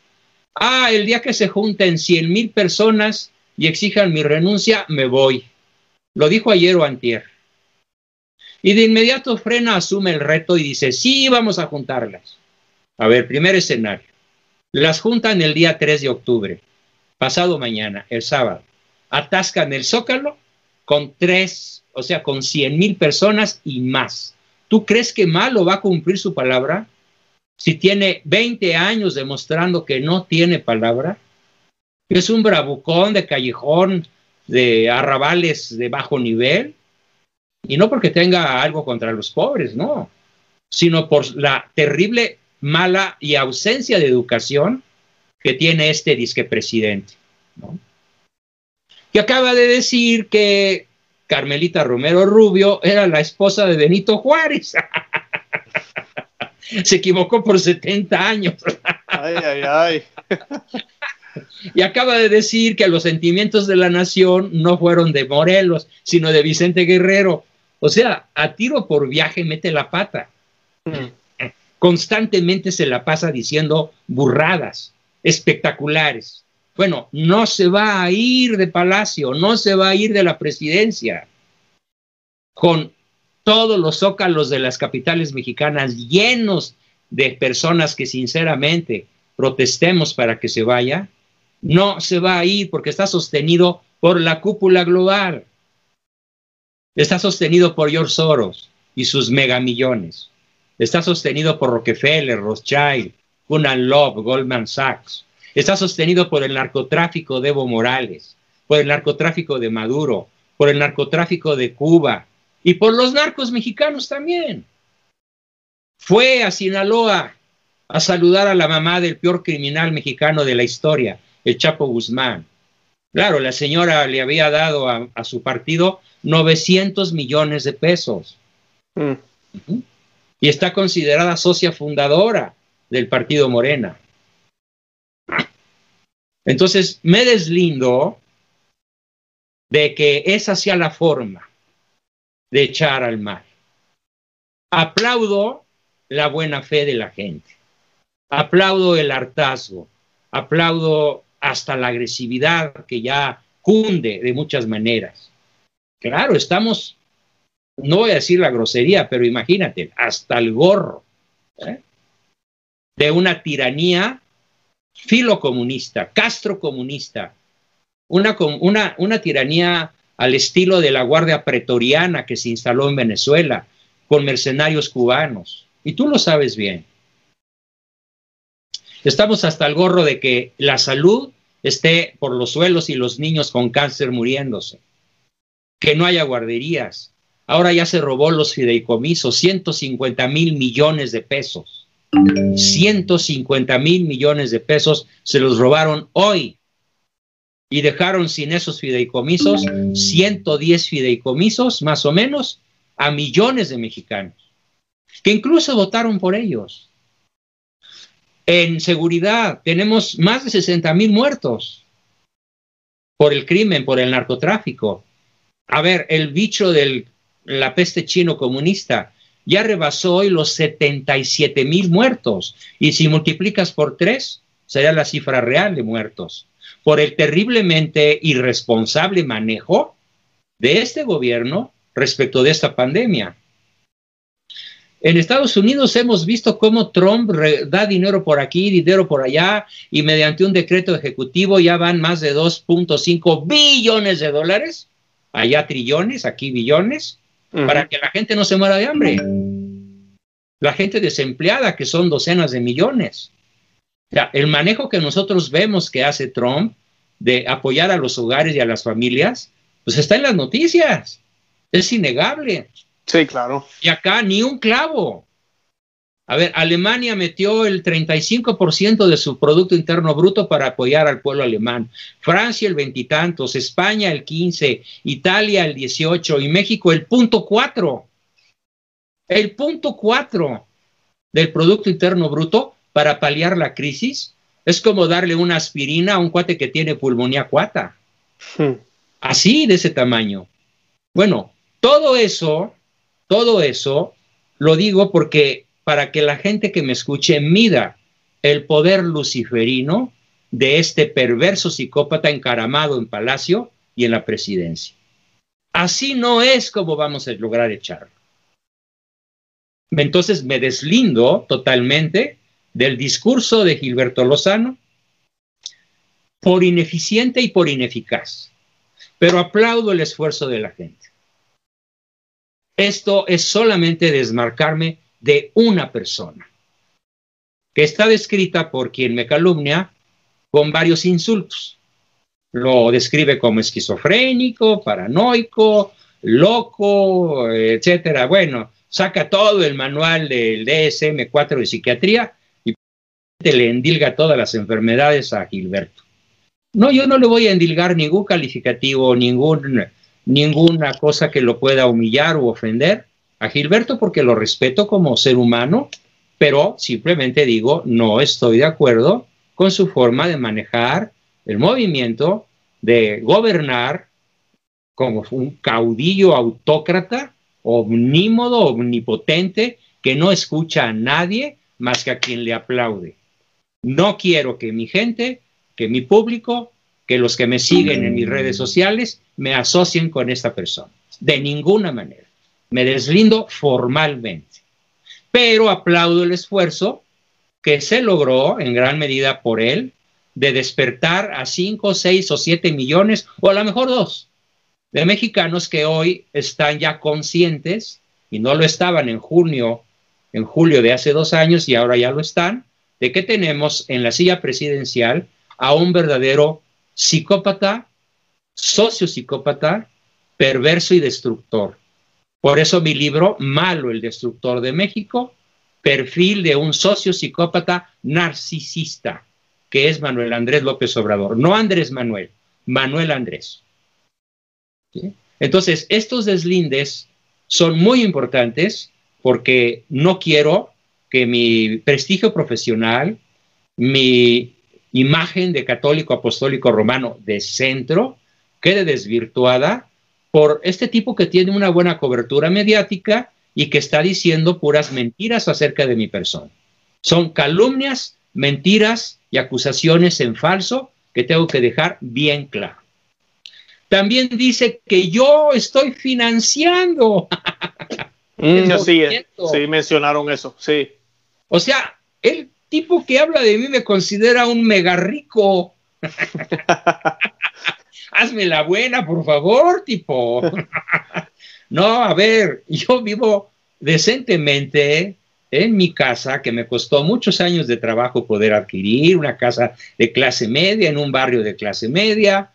Ah, el día que se junten 100 mil personas y exijan mi renuncia, me voy. Lo dijo ayer o antier. Y de inmediato Frena asume el reto y dice, sí, vamos a juntarlas. A ver, primer escenario. Las juntan el día 3 de octubre, pasado mañana, el sábado. Atascan el zócalo con tres, o sea, con 100 mil personas y más. ¿Tú crees que Malo va a cumplir su palabra? Si tiene 20 años demostrando que no tiene palabra, es un bravucón de callejón, de arrabales de bajo nivel, y no porque tenga algo contra los pobres, no, sino por la terrible mala y ausencia de educación que tiene este disque presidente. ¿no? Que acaba de decir que Carmelita Romero Rubio era la esposa de Benito Juárez. Se equivocó por 70 años. ay, ay, ay. y acaba de decir que los sentimientos de la nación no fueron de Morelos, sino de Vicente Guerrero. O sea, a tiro por viaje mete la pata. Mm constantemente se la pasa diciendo burradas espectaculares. Bueno, no se va a ir de Palacio, no se va a ir de la presidencia. Con todos los zócalos de las capitales mexicanas llenos de personas que sinceramente protestemos para que se vaya, no se va a ir porque está sostenido por la cúpula global. Está sostenido por George Soros y sus megamillones. Está sostenido por Rockefeller, Rothschild, Cunan Love, Goldman Sachs. Está sostenido por el narcotráfico de Evo Morales, por el narcotráfico de Maduro, por el narcotráfico de Cuba y por los narcos mexicanos también. Fue a Sinaloa a saludar a la mamá del peor criminal mexicano de la historia, el Chapo Guzmán. Claro, la señora le había dado a, su partido 900 millones de pesos. Mm y está considerada socia fundadora del partido Morena. Entonces, me deslindo de que esa sea la forma de echar al mal. Aplaudo la buena fe de la gente. Aplaudo el hartazgo. Aplaudo hasta la agresividad que ya cunde de muchas maneras. Claro, estamos no voy a decir la grosería, pero imagínate, hasta el gorro ¿eh? de una tiranía filocomunista, castrocomunista, una, una, una tiranía al estilo de la Guardia Pretoriana que se instaló en Venezuela, con mercenarios cubanos. Y tú lo sabes bien. Estamos hasta el gorro de que la salud esté por los suelos y los niños con cáncer muriéndose, que no haya guarderías, Ahora ya se robó los fideicomisos, 150 mil millones de pesos. 150 mil millones de pesos se los robaron hoy y dejaron sin esos fideicomisos 110 fideicomisos más o menos a millones de mexicanos que incluso votaron por ellos. En seguridad tenemos más de 60 mil muertos por el crimen, por el narcotráfico. A ver, el bicho del la peste chino comunista, ya rebasó hoy los 77 mil muertos. Y si multiplicas por tres, sería la cifra real de muertos. Por el terriblemente irresponsable manejo de este gobierno respecto de esta pandemia. En Estados Unidos hemos visto cómo Trump da dinero por aquí, dinero por allá, y mediante un decreto ejecutivo ya van más de 2.5 billones de dólares, allá trillones, aquí billones, para que la gente no se muera de hambre. La gente desempleada, que son docenas de millones. el manejo que nosotros vemos que hace Trump de apoyar a los hogares y a las familias, pues está en las noticias. Es innegable. Sí, claro. Y acá ni un clavo. A ver, Alemania metió el 35% de su Producto Interno Bruto para apoyar al pueblo alemán. Francia el veintitantos, España el 15, Italia el 18 y México el punto 4. El punto 4 del Producto Interno Bruto para paliar la crisis es como darle una aspirina a un cuate que tiene pulmonía cuata. Hmm. Así, de ese tamaño. Bueno, todo eso, todo eso lo digo porque para que la gente que me escuche mida el poder luciferino de este perverso psicópata encaramado en Palacio y en la presidencia. Así no es como vamos a lograr echarlo. Entonces me deslindo totalmente del discurso de Gilberto Lozano por ineficiente y por ineficaz, pero aplaudo el esfuerzo de la gente. Esto es solamente desmarcarme de una persona, que está descrita por quien me calumnia con varios insultos. Lo describe como esquizofrénico, paranoico, loco, etcétera. Bueno, saca todo el manual del DSM-4 de psiquiatría y le endilga todas las enfermedades a Gilberto. No, yo no le voy a endilgar ningún calificativo, ningún, ninguna cosa que lo pueda humillar o ofender a Gilberto porque lo respeto como ser humano, pero simplemente digo, no estoy de acuerdo con su forma de manejar el movimiento, de gobernar como un caudillo autócrata omnímodo, omnipotente, que no escucha a nadie más que a quien le aplaude. No quiero que mi gente, que mi público, que los que me siguen en mis redes sociales me asocien con esta persona. De ninguna manera. Me deslindo formalmente. Pero aplaudo el esfuerzo que se logró en gran medida por él de despertar a 5, 6 o 7 millones, o a lo mejor dos, de mexicanos que hoy están ya conscientes y no lo estaban en junio, en julio de hace dos años y ahora ya lo están, de que tenemos en la silla presidencial a un verdadero psicópata, socio psicópata, perverso y destructor. Por eso mi libro, Malo el Destructor de México, perfil de un socio psicópata narcisista, que es Manuel Andrés López Obrador. No Andrés Manuel, Manuel Andrés. Entonces, estos deslindes son muy importantes porque no quiero que mi prestigio profesional, mi imagen de católico apostólico romano de centro, quede desvirtuada por este tipo que tiene una buena cobertura mediática y que está diciendo puras mentiras acerca de mi persona. Son calumnias, mentiras y acusaciones en falso que tengo que dejar bien claro. También dice que yo estoy financiando. Mm, sí, sí, mencionaron eso, sí. O sea, el tipo que habla de mí me considera un mega rico. Hazme la buena, por favor, tipo. no, a ver, yo vivo decentemente en mi casa, que me costó muchos años de trabajo poder adquirir, una casa de clase media, en un barrio de clase media,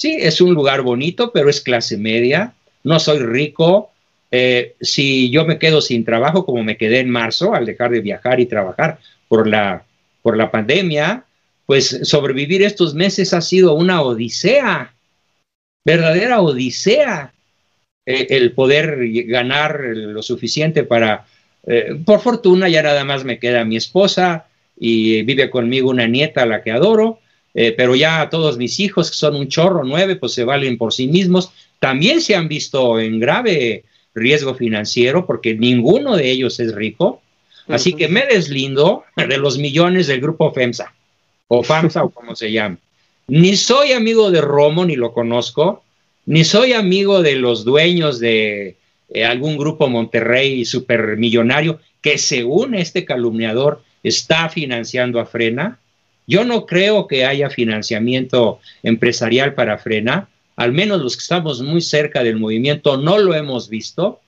Sí, es un lugar bonito, pero es clase media. No soy rico. Eh, si yo me quedo sin trabajo, como me quedé en marzo, al dejar de viajar y trabajar por la, por la pandemia, pues sobrevivir estos meses ha sido una odisea, verdadera odisea. Eh, el poder ganar lo suficiente para, eh, por fortuna ya nada más me queda mi esposa y vive conmigo una nieta a la que adoro, eh, pero ya todos mis hijos, que son un chorro, nueve, pues se valen por sí mismos, también se han visto en grave riesgo financiero porque ninguno de ellos es rico. Así que me deslindo de los millones del grupo FEMSA, o FAMSA, o como se llama. Ni soy amigo de Romo, ni lo conozco, ni soy amigo de los dueños de eh, algún grupo Monterrey supermillonario que según este calumniador está financiando a Frena. Yo no creo que haya financiamiento empresarial para Frena, al menos los que estamos muy cerca del movimiento no lo hemos visto.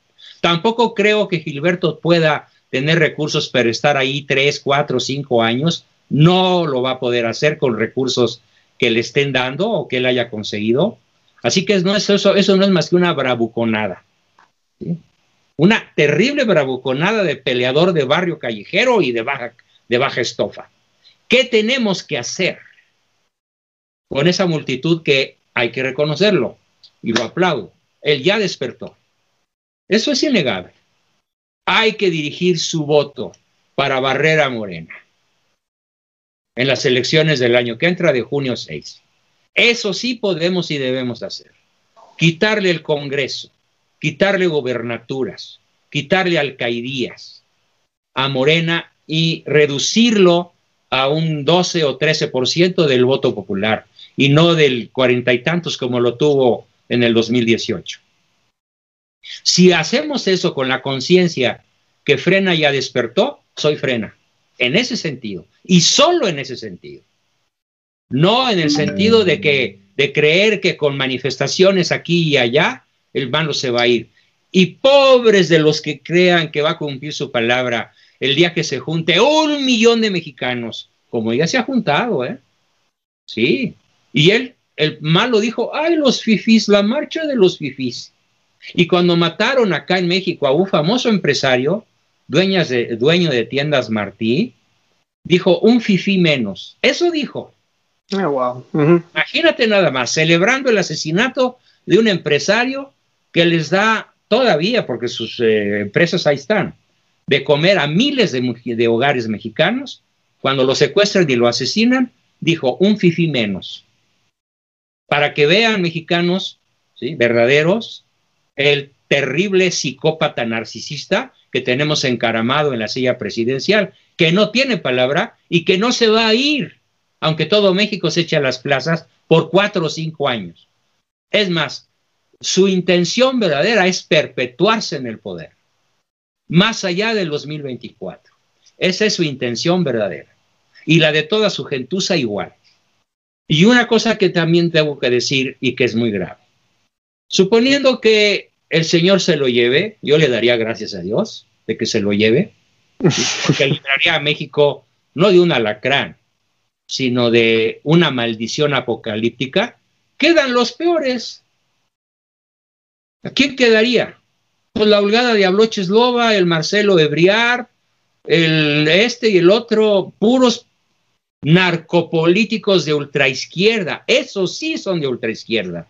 Tampoco creo que Gilberto pueda tener recursos para estar ahí tres, cuatro, cinco años. No lo va a poder hacer con recursos que le estén dando o que él haya conseguido. Así que no es eso, eso no es más que una bravuconada. Una terrible bravuconada de peleador de barrio callejero y de baja, de baja estofa. ¿Qué tenemos que hacer con esa multitud que hay que reconocerlo? Y lo aplaudo. Él ya despertó. Eso es innegable. Hay que dirigir su voto para barrer a Morena. En las elecciones del año que entra de junio 6. Eso sí podemos y debemos hacer. Quitarle el Congreso, quitarle gobernaturas, quitarle alcaidías a Morena y reducirlo a un 12 o 13% del voto popular y no del cuarenta y tantos como lo tuvo en el 2018. Si hacemos eso con la conciencia que frena ya despertó, soy frena. En ese sentido. Y solo en ese sentido. No en el sentido de que de creer que con manifestaciones aquí y allá el malo se va a ir. Y pobres de los que crean que va a cumplir su palabra el día que se junte un millón de mexicanos, como ya se ha juntado, ¿eh? Sí. Y él, el malo dijo, ay, los fifís, la marcha de los fifís. Y cuando mataron acá en México a un famoso empresario, de, dueño de tiendas Martí, dijo un fifí menos. Eso dijo. Ah, Imagínate nada más, celebrando el asesinato de un empresario que les da todavía, porque sus eh, empresas ahí están, de comer a miles de, hogares mexicanos, cuando lo secuestran y lo asesinan, dijo un fifí menos. Para que vean mexicanos, ¿sí? verdaderos, el terrible psicópata narcisista que tenemos encaramado en la silla presidencial, que no tiene palabra y que no se va a ir, aunque todo México se eche a las plazas por cuatro o cinco años. Es más, su intención verdadera es perpetuarse en el poder, más allá del 2024. Esa es su intención verdadera. Y la de toda su gentuza igual. Y una cosa que también tengo que decir y que es muy grave. Suponiendo que el Señor se lo lleve, yo le daría gracias a Dios de que se lo lleve, porque libraría a México no de un alacrán, sino de una maldición apocalíptica, quedan los peores. ¿A quién quedaría? Pues la holgada de el Marcelo Ebriar, el este y el otro, puros narcopolíticos de ultraizquierda, esos sí son de ultraizquierda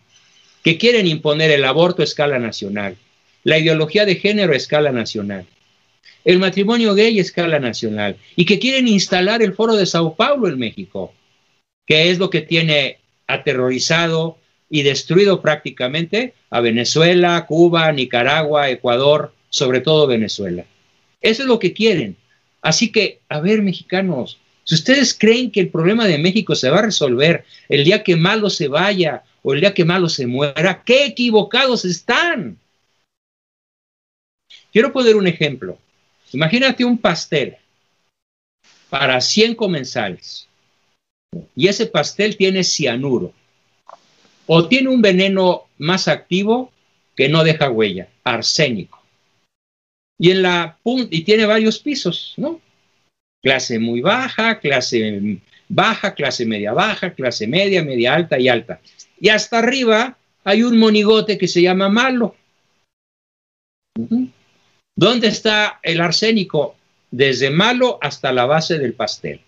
que quieren imponer el aborto a escala nacional, la ideología de género a escala nacional, el matrimonio gay a escala nacional y que quieren instalar el foro de Sao Paulo en México, que es lo que tiene aterrorizado y destruido prácticamente a Venezuela, Cuba, Nicaragua, Ecuador, sobre todo Venezuela. Eso es lo que quieren. Así que, a ver, mexicanos, si ustedes creen que el problema de México se va a resolver el día que Malo se vaya o el día que Malo se muera, qué equivocados están. Quiero poner un ejemplo. Imagínate un pastel para 100 comensales y ese pastel tiene cianuro o tiene un veneno más activo que no deja huella, arsénico. Y en la y tiene varios pisos, ¿no? clase muy baja, clase baja, clase media baja, clase media, media alta y alta. Y hasta arriba hay un monigote que se llama malo. ¿Dónde está el arsénico? Desde malo hasta la base del pastel.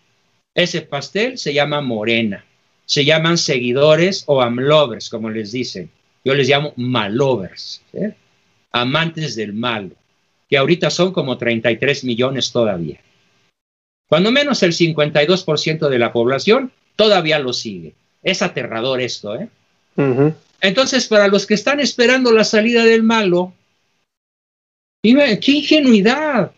Ese pastel se llama morena. Se llaman seguidores o amlovers, como les dicen. Yo les llamo malovers, amantes del malo, que ahorita son como 33 millones todavía. Cuando menos el 52% de la población todavía lo sigue. Es aterrador esto, ¿eh? Entonces, para los que están esperando la salida del malo, qué ingenuidad.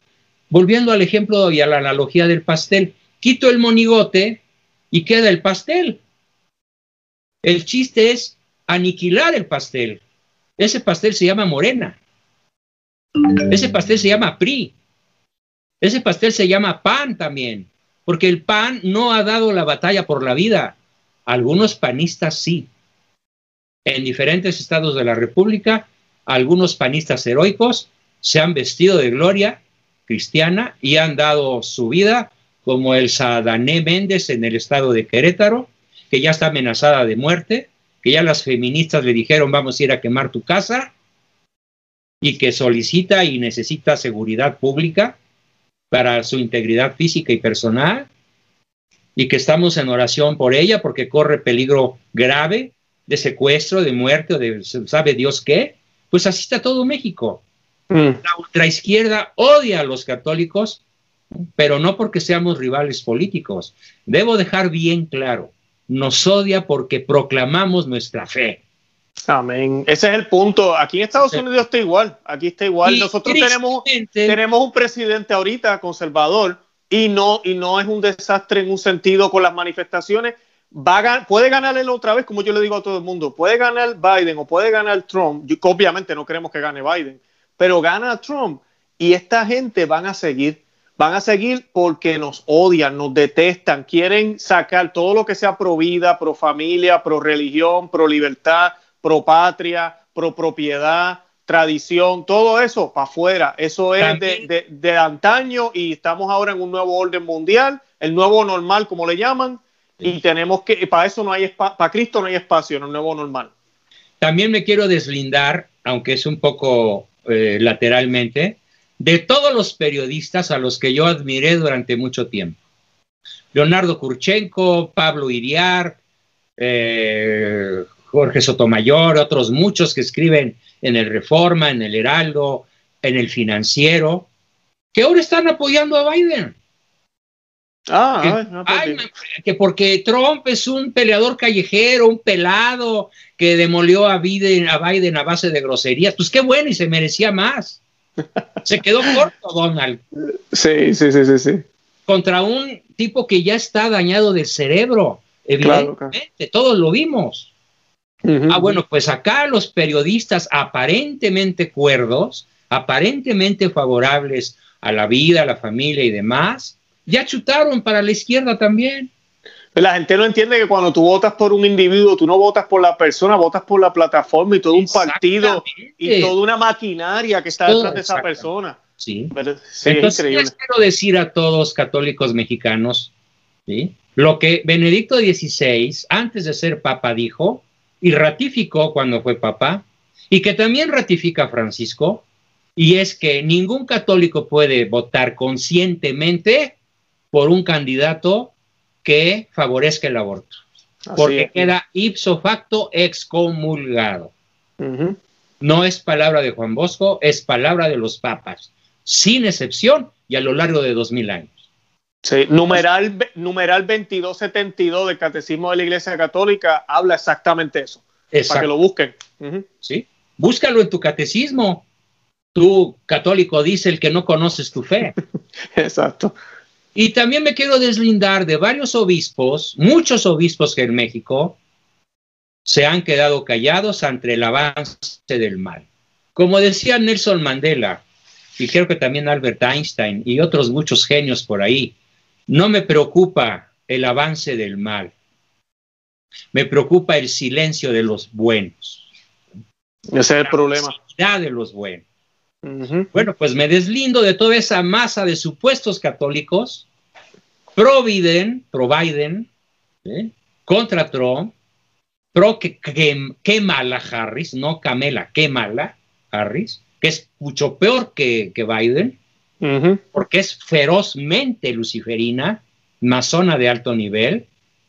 Volviendo al ejemplo y a la analogía del pastel, quito el monigote y queda el pastel. El chiste es aniquilar el pastel. Ese pastel se llama morena. Ese pastel se llama PRI. Ese pastel se llama pan también, porque el pan no ha dado la batalla por la vida. Algunos panistas sí. En diferentes estados de la República, algunos panistas heroicos se han vestido de gloria cristiana y han dado su vida, como el Sadané Méndez en el estado de Querétaro, que ya está amenazada de muerte, que ya las feministas le dijeron vamos a ir a quemar tu casa y que solicita y necesita seguridad pública para su integridad física y personal y que estamos en oración por ella porque corre peligro grave de secuestro, de muerte o de sabe Dios qué, pues así está todo México. Mm. La ultraizquierda odia a los católicos pero no porque seamos rivales políticos. Debo dejar bien claro, nos odia porque proclamamos nuestra fe. Amén. Ese es el punto. Aquí en Estados Unidos está igual. Aquí está igual. Nosotros tenemos, tenemos un presidente ahorita conservador y no, y no es un desastre en un sentido con las manifestaciones. Va puede ganar él otra vez, como yo le digo a todo el mundo. Puede ganar Biden o puede ganar Trump. obviamente no queremos que gane Biden, pero gana Trump y esta gente van a seguir van a seguir porque nos odian, nos detestan, quieren sacar todo lo que sea pro vida, pro familia, pro religión, pro libertad, pro patria, pro propiedad, tradición, todo eso para afuera. Eso es de, antaño y estamos ahora en un nuevo orden mundial, el nuevo normal, como le llaman, y tenemos que, para eso no hay para Cristo no hay espacio en el nuevo normal. También me quiero deslindar, aunque es un poco eh, lateralmente, de todos los periodistas a los que yo admiré durante mucho tiempo. Leonardo Kurchenko, Pablo Iriar, eh, Jorge Sotomayor, otros muchos que escriben en el Reforma, en el Heraldo, en el Financiero, que ahora están apoyando a Biden. Ah, pues que, porque Trump es un peleador callejero, un pelado que demolió a Biden, a Biden a base de groserías. Pues qué bueno y se merecía más. Se quedó corto Donald. Sí, sí, sí, sí, sí. Contra un tipo que ya está dañado de cerebro, evidentemente, todos lo vimos. Ah, bueno, pues acá los periodistas aparentemente cuerdos, aparentemente favorables a la vida, a la familia y demás, ya chutaron para la izquierda también. La gente no entiende que cuando tú votas por un individuo, tú no votas por la persona, votas por la plataforma y todo un partido y toda una maquinaria que está detrás de esa persona. Sí. Entonces, quiero decir a todos católicos mexicanos, ¿sí? lo que Benedicto XVI, antes de ser papa, dijo y ratificó cuando fue papa, y que también ratifica Francisco, y es que ningún católico puede votar conscientemente por un candidato que favorezca el aborto, porque queda ipso facto excomulgado. No es palabra de Juan Bosco, es palabra de los papas, sin excepción y a lo largo de dos mil años. Sí, numeral, numeral 2272 del Catecismo de la Iglesia Católica habla exactamente eso. Para que lo busquen. Sí, búscalo en tu catecismo. Tú, católico, dice el que no conoces tu fe. Exacto. Y también me quiero deslindar de varios obispos, muchos obispos que en México se han quedado callados ante el avance del mal. Como decía Nelson Mandela, y creo que también Albert Einstein y otros muchos genios por ahí, no me preocupa el avance del mal, me preocupa el silencio de los buenos. Ese es el problema. de los buenos. Bueno, pues me deslindo de toda esa masa de supuestos católicos pro Biden, pro Biden, ¿eh? contra Trump, pro que, que, mala Harris, no Camela, que mala Harris, que es mucho peor que, Biden, porque es ferozmente luciferina, masona de alto nivel.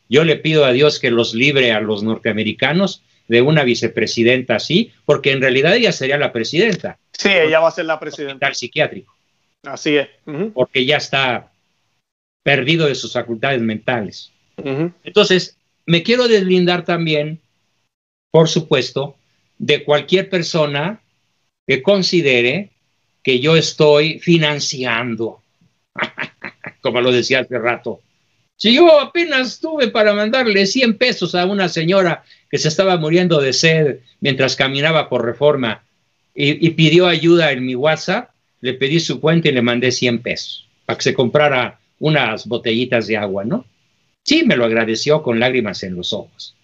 Yo le pido a Dios que los libre a los norteamericanos de una vicepresidenta así, porque en realidad ella sería la presidenta. Sí, ella va a ser la presidenta. Al psiquiátrico. Así es. Porque ya está perdido de sus facultades mentales. Entonces, me quiero deslindar también, por supuesto, de cualquier persona que considere que yo estoy financiando, como lo decía hace rato. Si yo apenas tuve para mandarle 100 pesos a una señora que se estaba muriendo de sed mientras caminaba por reforma y, y pidió ayuda en mi WhatsApp, le pedí su cuenta y le mandé 100 pesos para que se comprara unas botellitas de agua, ¿no? Sí, me lo agradeció con lágrimas en los ojos.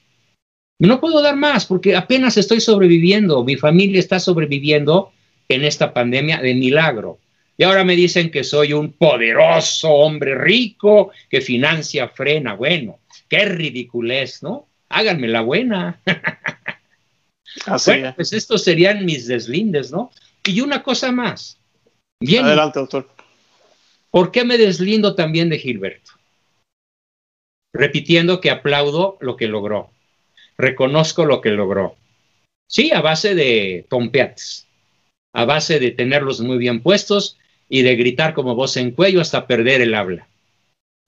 No puedo dar más porque apenas estoy sobreviviendo, mi familia está sobreviviendo en esta pandemia de milagro. Y ahora me dicen que soy un poderoso hombre rico que financia frena. Bueno, qué ridiculez, ¿no? Háganme la buena. Así bueno, pues estos serían mis deslindes, ¿no? Y una cosa más. Bien, Adelante, doctor. ¿Por qué me deslindo también de Gilberto? Repitiendo que aplaudo lo que logró, reconozco lo que logró. Sí, a base de tompeates, a base de tenerlos muy bien puestos y de gritar como voz en cuello hasta perder el habla.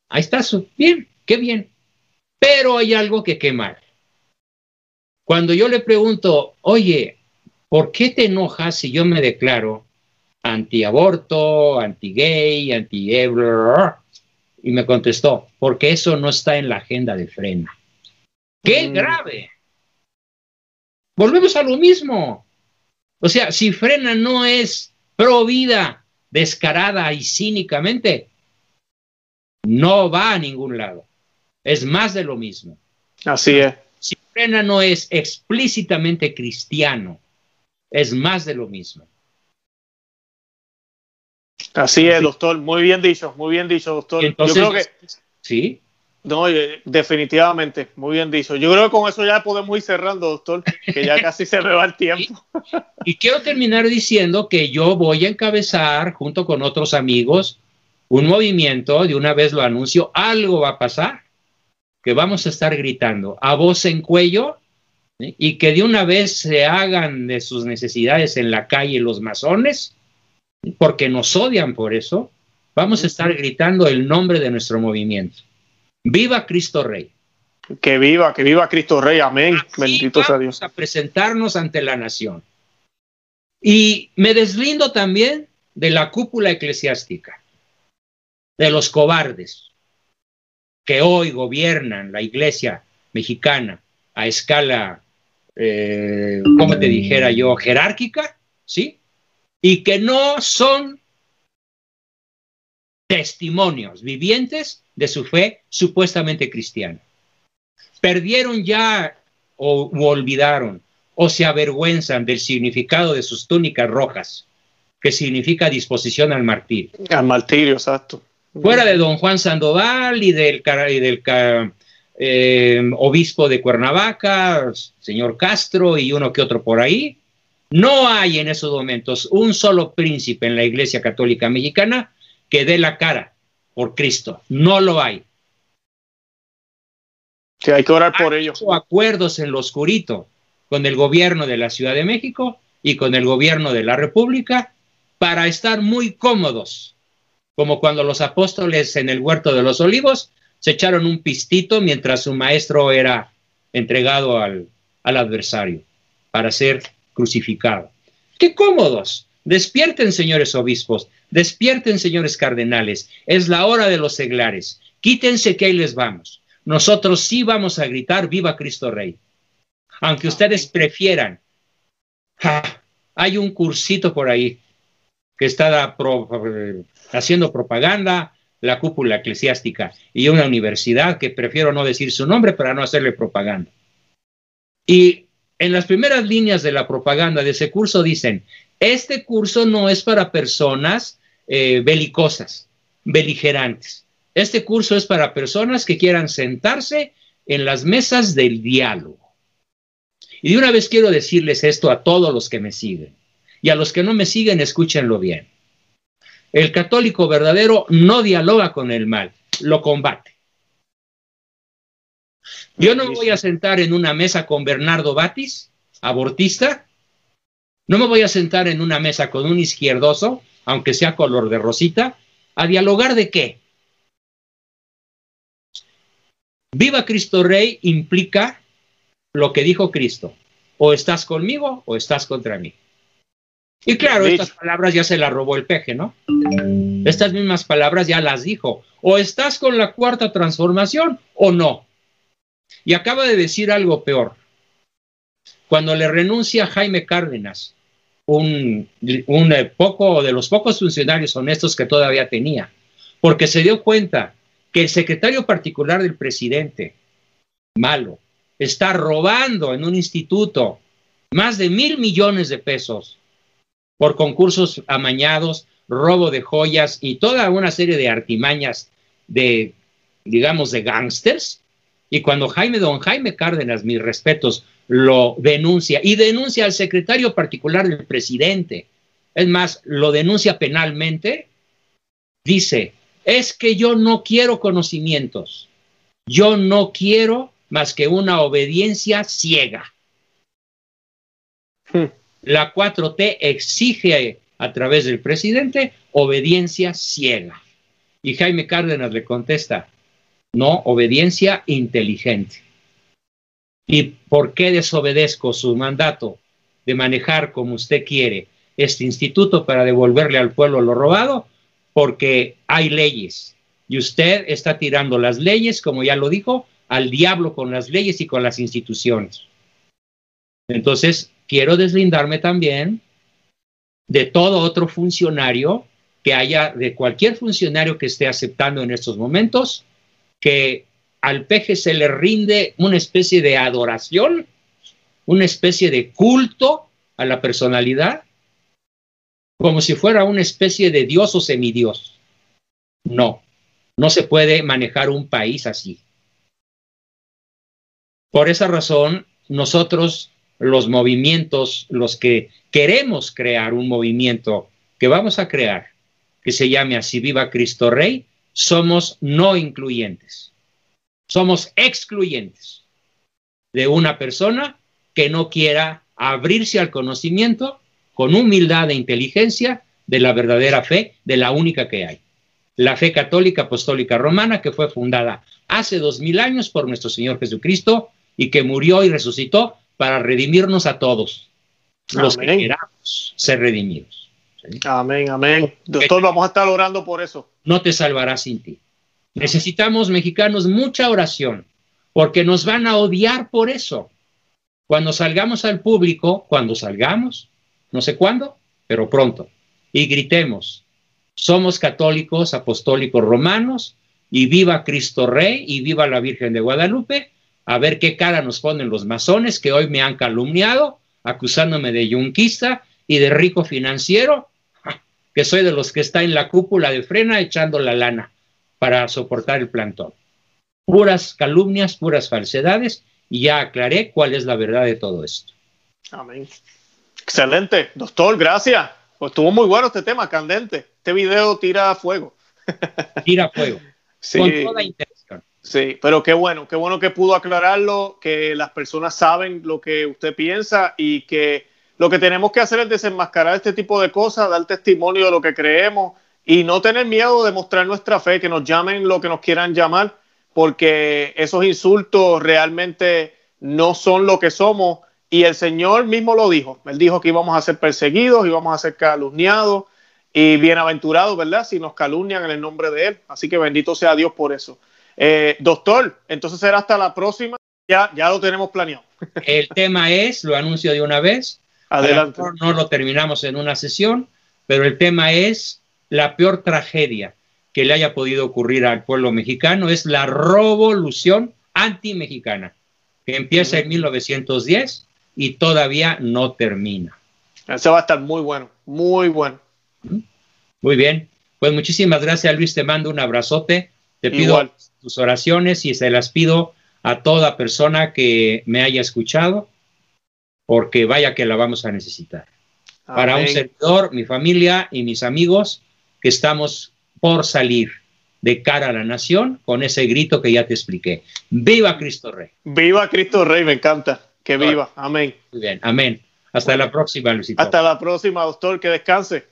Ahí está, su. bien, qué bien. Pero hay algo que quemar. Cuando yo le pregunto, oye, ¿por qué te enojas si yo me declaro anti-aborto, anti-gay, anti Y me contestó, porque eso no está en la agenda de frena. ¡Qué mm. grave! Volvemos a lo mismo. O sea, si frena no es pro vida, descarada y cínicamente, no va a ningún lado. Es más de lo mismo. Así es. Si frena no es explícitamente cristiano, es más de lo mismo. Así es, doctor. Muy bien dicho, muy bien dicho, doctor. Yo creo que. Sí. No, definitivamente, muy bien dicho. Yo creo que con eso ya podemos ir cerrando, doctor, que ya casi se me va el tiempo. Y, quiero terminar diciendo que yo voy a encabezar, junto con otros amigos, un movimiento, de una vez lo anuncio, algo va a pasar, que vamos a estar gritando a voz en cuello y que de una vez se hagan de sus necesidades en la calle los masones porque nos odian por eso, vamos a estar gritando el nombre de nuestro movimiento. Viva Cristo Rey. Que viva, que viva Cristo Rey. Amén. Bendito sea Dios. A presentarnos ante la nación. Y me deslindo también de la cúpula eclesiástica, de los cobardes que hoy gobiernan la iglesia mexicana a escala, eh, como te dijera yo, jerárquica, ¿sí? y que no son testimonios vivientes de su fe supuestamente cristiana. Perdieron ya o olvidaron o se avergüenzan del significado de sus túnicas rojas, que significa disposición al martirio. Al martirio, exacto. Fuera de don Juan Sandoval y del, del eh, obispo de Cuernavaca, señor Castro y uno que otro por ahí, no hay en esos momentos un solo príncipe en la Iglesia Católica Mexicana que dé la cara por Cristo. No lo hay. Sí, hay que orar por ello. acuerdos en lo oscurito con el gobierno de la Ciudad de México y con el gobierno de la República para estar muy cómodos, como cuando los apóstoles en el huerto de los olivos se echaron un pistito mientras su maestro era entregado al, al adversario para ser crucificado. ¡Qué cómodos! Despierten, señores obispos, despierten, señores cardenales. Es la hora de los seglares. Quítense que ahí les vamos. Nosotros sí vamos a gritar, viva Cristo Rey. Aunque ustedes prefieran. hay un cursito por ahí que está haciendo propaganda, la cúpula eclesiástica y una universidad que prefiero no decir su nombre para no hacerle propaganda. Y en las primeras líneas de la propaganda de ese curso dicen, este curso no es para personas eh, belicosas, beligerantes. Este curso es para personas que quieran sentarse en las mesas del diálogo. Y de una vez quiero decirles esto a todos los que me siguen. Y a los que no me siguen, escúchenlo bien. El católico verdadero no dialoga con el mal, lo combate. Yo no voy a sentar en una mesa con Bernardo Batis, abortista. No me voy a sentar en una mesa con un izquierdoso, aunque sea color de rosita, a dialogar de qué. Viva Cristo Rey implica lo que dijo Cristo. O estás conmigo o estás contra mí. Y claro, estas palabras ya se las robó el peje, ¿no? Estas mismas palabras ya las dijo. O estás con la cuarta transformación o no. Y acaba de decir algo peor. Cuando le renuncia Jaime Cárdenas, un, un poco de los pocos funcionarios honestos que todavía tenía, porque se dio cuenta que el secretario particular del presidente, malo, está robando en un instituto más de mil millones de pesos por concursos amañados, robo de joyas y toda una serie de artimañas de, digamos, de gángsters, y cuando Jaime, don Jaime Cárdenas, mis respetos, lo denuncia y denuncia al secretario particular del presidente, es más, lo denuncia penalmente, dice, es que yo no quiero conocimientos, yo no quiero más que una obediencia ciega. Hmm. La 4T exige a través del presidente, obediencia ciega. Y Jaime Cárdenas le contesta, no, obediencia inteligente. ¿Y por qué desobedezco su mandato de manejar como usted quiere este instituto para devolverle al pueblo lo robado? Porque hay leyes y usted está tirando las leyes, como ya lo dijo, al diablo con las leyes y con las instituciones. Entonces, quiero deslindarme también de todo otro funcionario que haya, de cualquier funcionario que esté aceptando en estos momentos, que al peje se le rinde una especie de adoración, una especie de culto a la personalidad, como si fuera una especie de dios o semidios. No, no se puede manejar un país así. Por esa razón, nosotros, los movimientos, los que queremos crear un movimiento que vamos a crear, que se llame así Viva Cristo Rey, somos no incluyentes. Somos excluyentes de una persona que no quiera abrirse al conocimiento con humildad e inteligencia de la verdadera fe, de la única que hay. La fe católica apostólica romana que fue fundada hace dos mil años por nuestro Señor Jesucristo y que murió y resucitó para redimirnos a todos, los que queramos ser redimidos. Amén, amén. Doctor, vamos a estar orando por eso. No te salvarás sin ti. Necesitamos, mexicanos, mucha oración, porque nos van a odiar por eso. Cuando salgamos al público, cuando salgamos, no sé cuándo, pero pronto, y gritemos, somos católicos, apostólicos romanos, y viva Cristo Rey, y viva la Virgen de Guadalupe, a ver qué cara nos ponen los masones que hoy me han calumniado, acusándome de yunquista y de rico financiero, que soy de los que está en la cúpula de frena echando la lana para soportar el plantón. Puras calumnias, puras falsedades, y ya aclaré cuál es la verdad de todo esto. Amén. Excelente, doctor, gracias. Pues estuvo muy bueno este tema, candente. Este video tira fuego. Tira fuego. Sí. Con toda intención. Sí, pero qué bueno, qué bueno que pudo aclararlo, que las personas saben lo que usted piensa y que lo que tenemos que hacer es desenmascarar este tipo de cosas, dar testimonio de lo que creemos y no tener miedo de mostrar nuestra fe, que nos llamen lo que nos quieran llamar, porque esos insultos realmente no son lo que somos. Y el Señor mismo lo dijo. Él dijo que íbamos a ser perseguidos, íbamos a ser calumniados y bienaventurados, ¿verdad? Si nos calumnian en el nombre de Él. Así que bendito sea Dios por eso. Eh, doctor, entonces será hasta la próxima. Ya, ya lo tenemos planeado. El tema es, lo anuncio de una vez. Adelante. No lo terminamos en una sesión, pero el tema es la peor tragedia que le haya podido ocurrir al pueblo mexicano es la revolución anti-mexicana, que empieza en 1910 y todavía no termina. Eso va a estar muy bueno, muy bueno. Muy bien. Pues muchísimas gracias, Luis. Te mando un abrazote. Te pido tus oraciones y se las pido a toda persona que me haya escuchado, porque vaya que la vamos a necesitar. Para un servidor, mi familia y mis amigos, que estamos por salir de cara a la nación con ese grito que ya te expliqué. ¡Viva Cristo Rey! ¡Viva Cristo Rey! Me encanta. Que viva. Amén. Muy bien. Amén. Hasta la próxima, Luisito. Hasta la próxima, doctor. Que descanse.